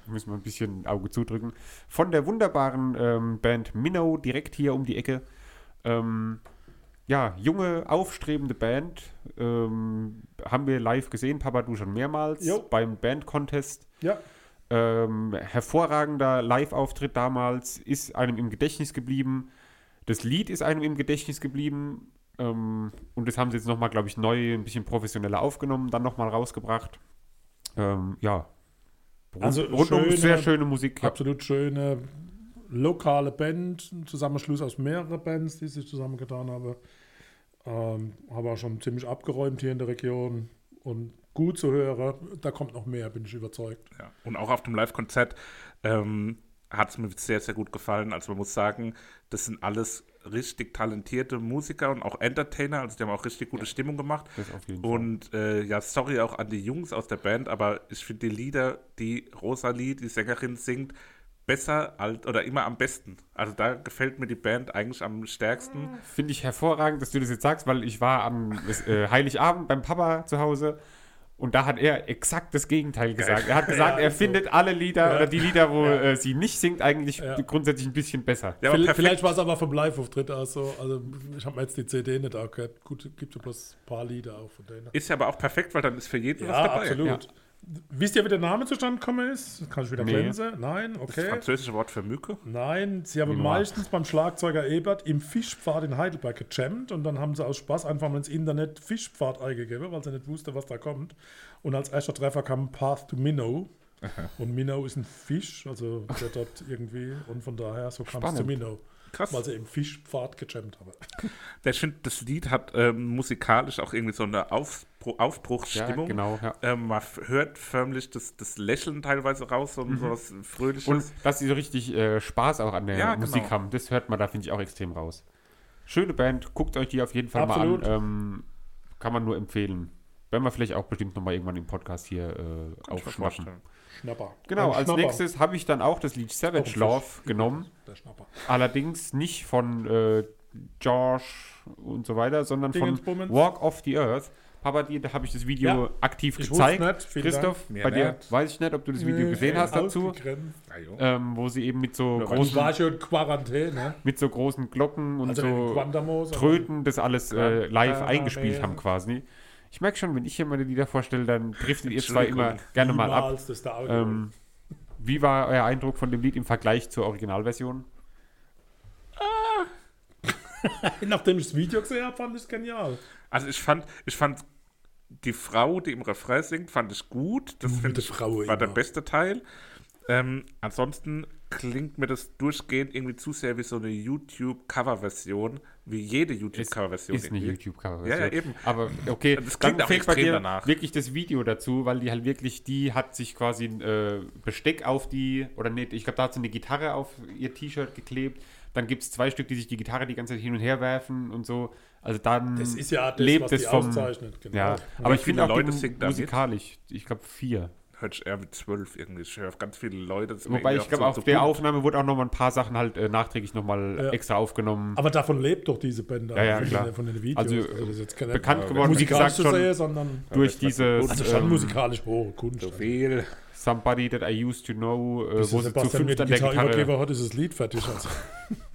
Müssen wir ein bisschen ein Auge zudrücken. Von der wunderbaren ähm, Band Minnow, direkt hier um die Ecke. Ähm, ja, junge, aufstrebende Band. Ähm, haben wir live gesehen, Papa, du schon mehrmals, Jo. beim Band-Contest. Ja, Ähm, hervorragender Live-Auftritt damals, ist einem im Gedächtnis geblieben. Das Lied ist einem im Gedächtnis geblieben. Ähm, und das haben sie jetzt nochmal, glaube ich, neu, ein bisschen professioneller aufgenommen, dann nochmal rausgebracht. Ähm, ja. Rund, Also rundum schöne- sehr schöne Musik. Ja. absolut schöne lokale Band, ein Zusammenschluss aus mehreren Bands, die sich zusammengetan haben. Ähm, habe auch schon ziemlich abgeräumt hier in der Region und gut zu hören. Da kommt noch mehr, bin ich überzeugt. Ja. Und auch auf dem Live-Konzert ähm, hat es mir sehr, sehr gut gefallen. Also man muss sagen, das sind alles richtig talentierte Musiker und auch Entertainer. Also die haben auch richtig gute Stimmung gemacht. Und äh, ja, sorry auch an die Jungs aus der Band, aber ich finde die Lieder, die Rosalie, die Sängerin, singt, besser als oder immer am besten. Also da gefällt mir die Band eigentlich am stärksten. Finde ich hervorragend, dass du das jetzt sagst, weil ich war am äh, Heiligabend beim Papa zu Hause und da hat er exakt das Gegenteil gesagt. Er hat gesagt, Ja, er so. findet alle Lieder oder die Lieder, wo äh, sie nicht singt, eigentlich Ja. grundsätzlich ein bisschen besser. Ja, aber Vielleicht, vielleicht war es aber vom Live-Auftritt aus so. Also, ich habe mir jetzt die CD nicht angehört. Gut, gibt ja bloß ein paar Lieder auch von denen. Ist ja aber auch perfekt, weil dann ist für jeden was Ja, dabei. absolut. Wisst ihr, wie der Name zustande gekommen ist? Kann ich wieder Nee. glänzen? Nein, Das okay. französische Wort für Mücke. Nein, sie haben Minoir. meistens beim Schlagzeuger Ebert im Fischpfad in Heidelberg gejammt und dann haben sie aus Spaß einfach mal ins Internet Fischpfad eingegeben, weil sie nicht wusste, was da kommt. Und als erster Treffer kam Path to Minnow. Und Minnow ist ein Fisch, also der dort irgendwie, und von daher so kam es zu. Minnow. Krass. Weil sie im Fischpfad gejammt haben. Ich finde, das Lied hat ähm, musikalisch auch irgendwie so eine Aufbru Ja, Aufbruchsstimmung. genau. Ja. Ähm, man hört förmlich das, das Lächeln teilweise raus und so was Fröhliches. Und dass sie so richtig äh, Spaß auch an der Ja, Musik genau. haben, das hört man da, finde ich, auch extrem raus. Schöne Band, guckt euch die auf jeden Fall Absolut. mal an. Ähm, kann man nur empfehlen. Werden wir vielleicht auch bestimmt nochmal irgendwann im Podcast hier äh, aufschnappen. Schnapper. Genau, Ein als Schnapper. nächstes habe ich dann auch das Lied Savage. Love genommen. Der Schnapper. Allerdings nicht von äh, Josh und so weiter, sondern von Dingensbummens. Walk of the Earth. Papa, dir, da habe ich das Video Ja. aktiv Ich gezeigt. nicht. Vielen Christoph, Mir bei dir nicht. weiß ich nicht, ob du das Video gesehen hast dazu, Ausgegrenzt. Ah, jo. ähm, wo sie eben mit so, Ich großen, war schon in Quarantäne. mit so großen Glocken und Also in so Quantamos. Tröten das alles äh, live eingespielt haben quasi. Ich merke schon, wenn ich hier meine Lieder vorstelle, dann driftet ihr zwei immer gerne mal ab. Der. Ähm, wie war euer Eindruck von dem Lied im Vergleich zur Originalversion? Nachdem ich das Video gesehen habe, fand ich es genial. Also ich fand, ich fand die Frau, die im Refrain singt, fand ich gut. Das der ich, Frau war der immer. beste Teil. Ähm, ansonsten klingt mir das durchgehend irgendwie zu sehr wie so eine YouTube-Cover-Version, wie jede YouTube-Cover-Version. Ist eine irgendwie. YouTube-Cover-Version. Ja, ja, eben. Aber okay, Das klingt dann auch fehlt bei extrem dir danach. wirklich das Video dazu, weil die halt wirklich, die hat sich quasi ein äh, Besteck auf die, oder nicht, ich glaube, da hat sie eine Gitarre auf ihr T-Shirt geklebt. Dann gibt es zwei Stück, die sich die Gitarre die ganze Zeit hin und her werfen und so. Also dann Das ist ja das, lebt was es die vom. auszeichnet. Genau. Ja, aber ich finde auch Leute musikalisch, ich glaube vier. Hört ich eher mit zwölf irgendwie. Ich höre auf ganz viele Leute. Wobei ich glaube, so- auf so der bunt. Aufnahme wurde auch noch mal ein paar Sachen halt äh, nachträglich noch mal Ja. extra aufgenommen. Aber davon lebt doch diese Band. Ja, ja, von, klar. Den, von den Videos. Also, das ist jetzt keine bekannt geworden, wie musikalisch gesagt, zu schon sehen, sondern durch das dieses also schon ähm, musikalisch hohe Kunst. So viel. Somebody That I Used to Know, äh, wo der sie zu fünft an der Gitarre übergeben hat, ist das Lied fertig. Also.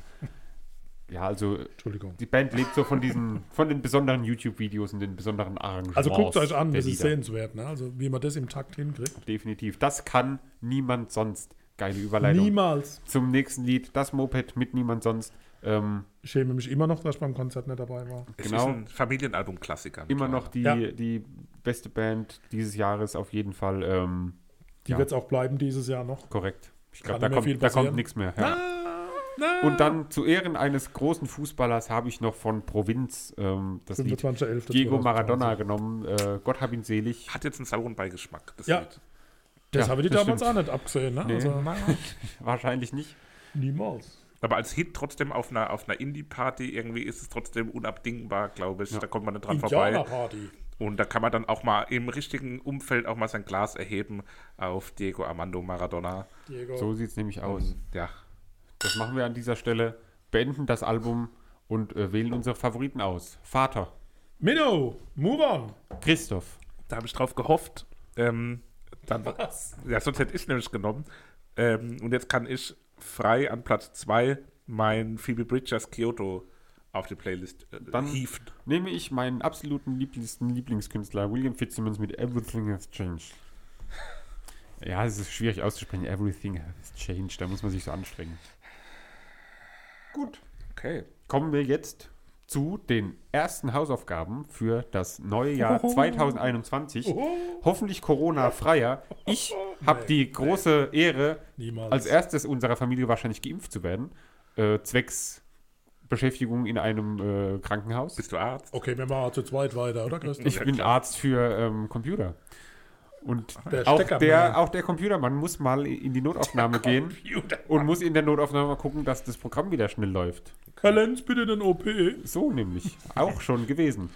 Ja, also Entschuldigung. die Band lebt so von diesen, von den besonderen YouTube-Videos und den besonderen Arrangements. Also guckt euch an, das ist sehenswert. Ne? Also wie man das im Takt hinkriegt. Definitiv. Das kann niemand sonst. Geile Überleitung. Niemals. Zum nächsten Lied, das Moped mit niemand sonst. Ähm, Ich schäme mich immer noch, dass ich beim Konzert nicht dabei war. Es Genau. ist ein Familienalbum-Klassiker. immer noch die, Ja. die beste Band dieses Jahres auf jeden Fall. Ähm, Die Ja. wird es auch bleiben dieses Jahr noch. korrekt. Ich glaube, da, kommt- da kommt nichts mehr. Ja. Und dann zu Ehren eines großen Fußballers habe ich noch von Provinz ähm, das Lied 25.11. Diego 2020. Maradona genommen. Äh, Gott hab ihn selig. Hat jetzt einen sauren Beigeschmack. Das Ja. Lied. Das Ja, habe ich die das damals stimmt. auch nicht abgesehen. Ne? Nee. Also, Wahrscheinlich nicht. niemals. Aber als Hit trotzdem auf einer, auf einer Indie-Party irgendwie ist es trotzdem unabdingbar, glaube ich. Ja. Da kommt man nicht dran vorbei. Indianerparty. Und da kann man dann auch mal im richtigen Umfeld auch mal sein Glas erheben auf Diego Armando Maradona. Diego. So sieht es nämlich aus. Ja, Das machen wir an dieser Stelle. Beenden das Album und äh, wählen unsere Favoriten aus. Vater, Minno, move on. Christoph, da habe ich drauf gehofft. Ähm, dann, Was? ja, sonst hätte ich es nämlich genommen. Ähm, und jetzt kann ich frei an Platz 2 mein Phoebe Bridgers Kyoto auf die Playlist äh, Dann- hieven. nehme ich meinen absoluten liebsten Lieblingskünstler William Fitzsimmons mit Everything Has Changed. Ja, es ist schwierig auszusprechen. Everything has changed. Da muss man sich so anstrengen. Gut. Okay. Kommen wir jetzt zu den ersten Hausaufgaben für das neue Jahr 2021. Hoffentlich Corona-freier. Ich habe die große Ehre, Niemals. als erstes unserer Familie wahrscheinlich geimpft zu werden. Äh, zwecks Beschäftigung in einem äh, Krankenhaus. Bist du Arzt? Okay, wir machen zu zweit weiter, oder Christoph? Ich bin Arzt für ähm, Computer. Und Der auch der, auch der Computermann muss mal in die Notaufnahme gehen und muss in der Notaufnahme mal gucken, dass das Programm wieder schnell läuft. Herr Lenz, bitte den OP. So nämlich. Auch schon gewesen.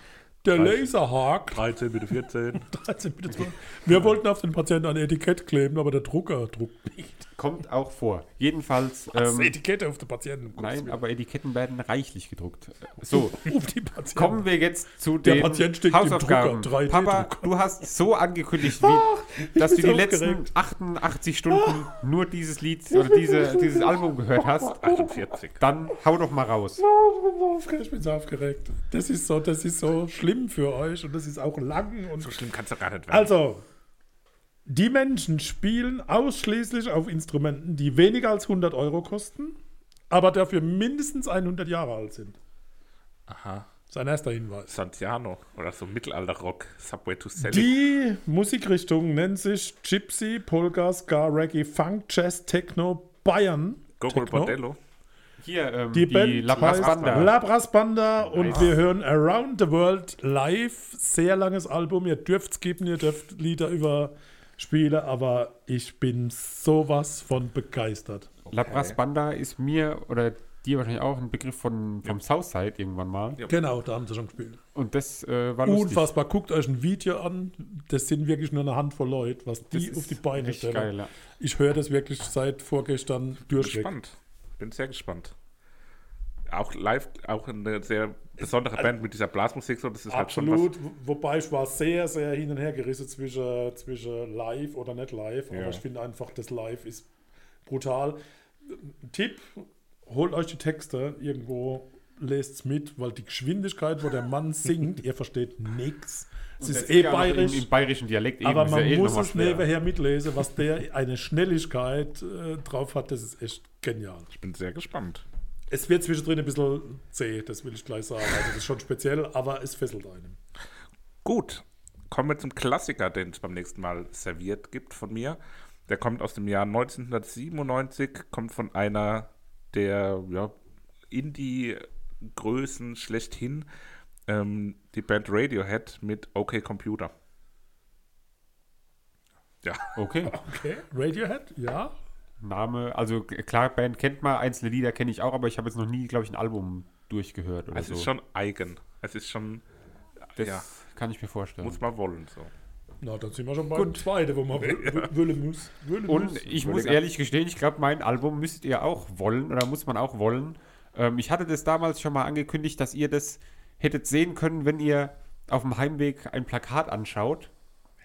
Der Laserhaken. 13 bitte 14. 13 bitte 12. Wir wollten auf den Patienten ein Etikett kleben, aber der Drucker druckt nicht. Kommt auch vor. Jedenfalls. Das Ähm, Etikett auf den Patienten. nein, aber Etiketten werden reichlich gedruckt. So, Auf die Patienten. kommen wir jetzt zu Der den Patient steht im Hausaufgaben. Drucker, 3D Papa, du hast so angekündigt, wie, dass du die letzten aufgeregt. 88 Stunden nur dieses Lied oder diese, dieses Album gehört hast. 48. Dann hau doch mal raus. Ich bin so aufgeregt, ich bin so aufgeregt. Das ist so, das ist so schlimm für euch und das ist auch lang und So schlimm kannst du gar nicht werden. Also, die Menschen spielen ausschließlich auf Instrumenten, die weniger als 100 Euro kosten, aber dafür mindestens 100 Jahre alt sind. Aha. Sein erster Hinweis. Santiano oder so Mittelalter-Rock, Subway to Sally. Die Musikrichtung nennt sich Gypsy, Polka, Ska, Reggae, Funk, Jazz, Techno, Bayern. Gogol. Bordello. Hier, ähm, Die, die, Band La Paz heißt Banda. Labras Banda und Nice. wir hören Around the World live. Sehr langes Album. Ihr dürft skippen, ihr dürft Lieder überspielen, aber ich bin sowas von begeistert. La Paz Banda ist mir oder dir wahrscheinlich auch ein Begriff von, vom Southside irgendwann mal. Ja. Genau, da haben sie schon gespielt. Und das äh, war lustig. Unfassbar. Guckt euch ein Video an. Das sind wirklich nur eine Handvoll Leute, was Das die ist auf die Beine stellen. geil, ja. Ich höre das wirklich seit vorgestern Bin durchweg. gespannt. Bin sehr gespannt. Auch live, auch eine sehr besondere Band mit dieser Blasmusik. So, das ist halt schon Absolut, wo- wobei ich war sehr, sehr hin und her gerissen zwischen, zwischen live oder nicht live, aber Ja. ich finde einfach, das Live ist brutal. Tipp, holt euch die Texte irgendwo, lest es mit, weil die Geschwindigkeit, wo der Mann singt, ihr versteht nichts. Es ist eh bayerisch. Im, Im bayerischen Dialekt Aber man ja eh muss es nebenher mitlesen, was der eine Schnelligkeit äh, drauf hat, das ist echt genial. was. Ich bin sehr gespannt. Es wird zwischendrin ein bisschen zäh, das will ich gleich sagen. Also das ist schon speziell, aber es fesselt einen. Gut, kommen wir zum Klassiker, den es beim nächsten Mal serviert gibt von mir. Der kommt aus dem Jahr 1997, kommt von einer der ja, Indie-Größen schlechthin, ähm, die Band Radiohead mit OK Computer. Ja, Okay. Okay, Radiohead, ja. Name, also klar, Band kennt man, einzelne Lieder kenne ich auch, aber ich habe jetzt noch nie, glaube ich, ein Album durchgehört oder es so. ist schon eigen. Es ist schon, das ja. kann ich mir vorstellen. muss man wollen. So. Na, dann sind wir schon beim zweiten, wo man wollen muss. Wollen Und muss. ich muss ehrlich gestehen, ich glaube, mein Album müsst ihr auch wollen oder muss man auch wollen. Ähm, ich hatte das damals schon mal angekündigt, dass ihr das hättet sehen können, wenn ihr auf dem Heimweg ein Plakat anschaut.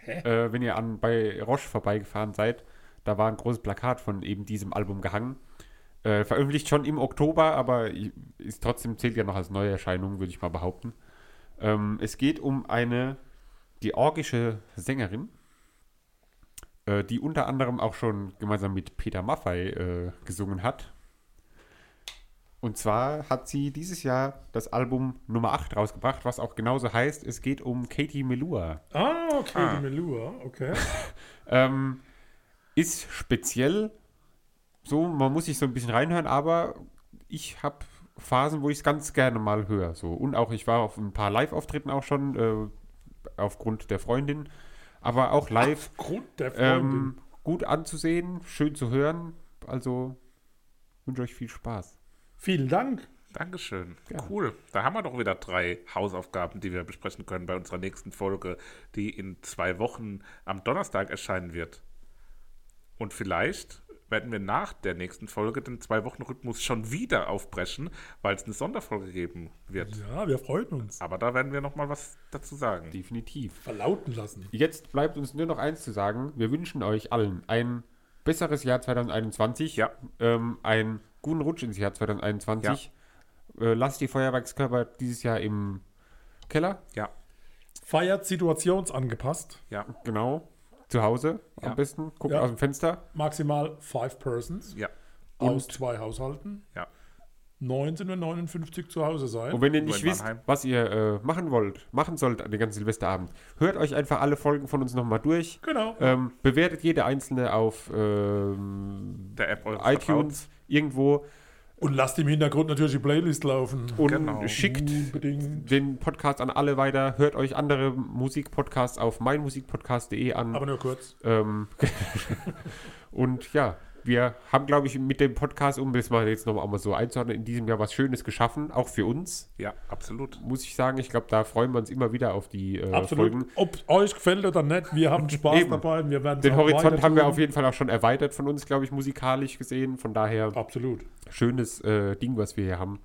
Äh, wenn ihr an, bei Roche vorbeigefahren seid, da war ein großes Plakat von eben diesem Album gehangen. Äh, veröffentlicht schon im Oktober, aber ist trotzdem zählt ja noch als Neuerscheinung, würde ich mal behaupten. Ähm, es geht um eine georgische Sängerin, äh, die unter anderem auch schon gemeinsam mit Peter Maffay äh, gesungen hat. Und zwar hat sie dieses Jahr das Album Nummer 8 rausgebracht, was auch genauso heißt, es geht um Katie Melua. Ah, okay, Ah. Melua, okay. Ähm, ist speziell so, man muss sich so ein bisschen reinhören, aber ich habe Phasen, wo ich es ganz gerne mal höre. So. Und auch, ich war auf ein paar Live-Auftritten auch schon, äh, aufgrund der Freundin, aber auch live Grund der Freundin. ähm, gut anzusehen, schön zu hören. Also wünsche euch viel Spaß. Vielen Dank. Dankeschön. Ja. Cool. Da haben wir doch wieder drei Hausaufgaben, die wir besprechen können bei unserer nächsten Folge, die in zwei Wochen am Donnerstag erscheinen wird. Und vielleicht werden wir nach der nächsten Folge den Zwei-Wochen-Rhythmus schon wieder aufbrechen, weil es eine Sonderfolge geben wird. Ja, wir freuen uns. Aber da werden wir noch mal was dazu sagen. Definitiv. Verlauten lassen. Jetzt bleibt uns nur noch eins zu sagen. Wir wünschen euch allen ein besseres Jahr 2021. Ja. Ähm, einen guten Rutsch ins Jahr 2021. Äh, lasst die Feuerwerkskörper dieses Jahr im Keller. Ja, Feiert situationsangepasst. ja, Genau. Zu Hause Ja. am besten. Guckt Ja. aus dem Fenster. Maximal five persons ja, aus zwei Haushalten. ja. 19 und 59 zu Hause sein. Und wenn ihr nicht wisst, was ihr äh, machen wollt, machen sollt an den ganzen Silvesterabend, hört euch einfach alle Folgen von uns nochmal durch. Genau. Ähm, bewertet jede einzelne auf ähm, Der App eures iTunes irgendwo Und lasst im Hintergrund natürlich die Playlist laufen. und Genau. schickt Unbedingt. den Podcast an alle weiter. Hört euch andere Musikpodcasts auf meinmusikpodcast.de an. Aber nur kurz. Ähm, und ja, wir haben, glaube ich, mit dem Podcast, um das mal jetzt nochmal so einzuordnen, in diesem Jahr was Schönes geschaffen, auch für uns, Ja, absolut. muss ich sagen. Ich glaube, da freuen wir uns immer wieder auf die äh, Absolut. Folgen. Ob euch gefällt oder nicht, wir haben Spaß Eben. dabei. Wir werden Den Horizont haben wir auf jeden Fall auch schon erweitert von uns, glaube ich, musikalisch gesehen. Von daher Absolut. schönes äh, Ding, was wir hier haben.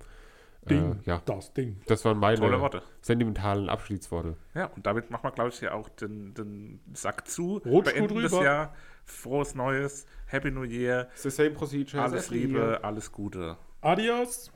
Ding. Äh, ja, Das Ding. das waren meine Tolle Worte. sentimentalen Abschiedsworte. Ja, und damit machen wir, glaube ich, hier auch den, den Sack zu. Rutsch gut Beenden das rüber. Jahr. Frohes Neues. Happy New Year. It's the same procedure. Alles Liebe, alles Gute. Adios.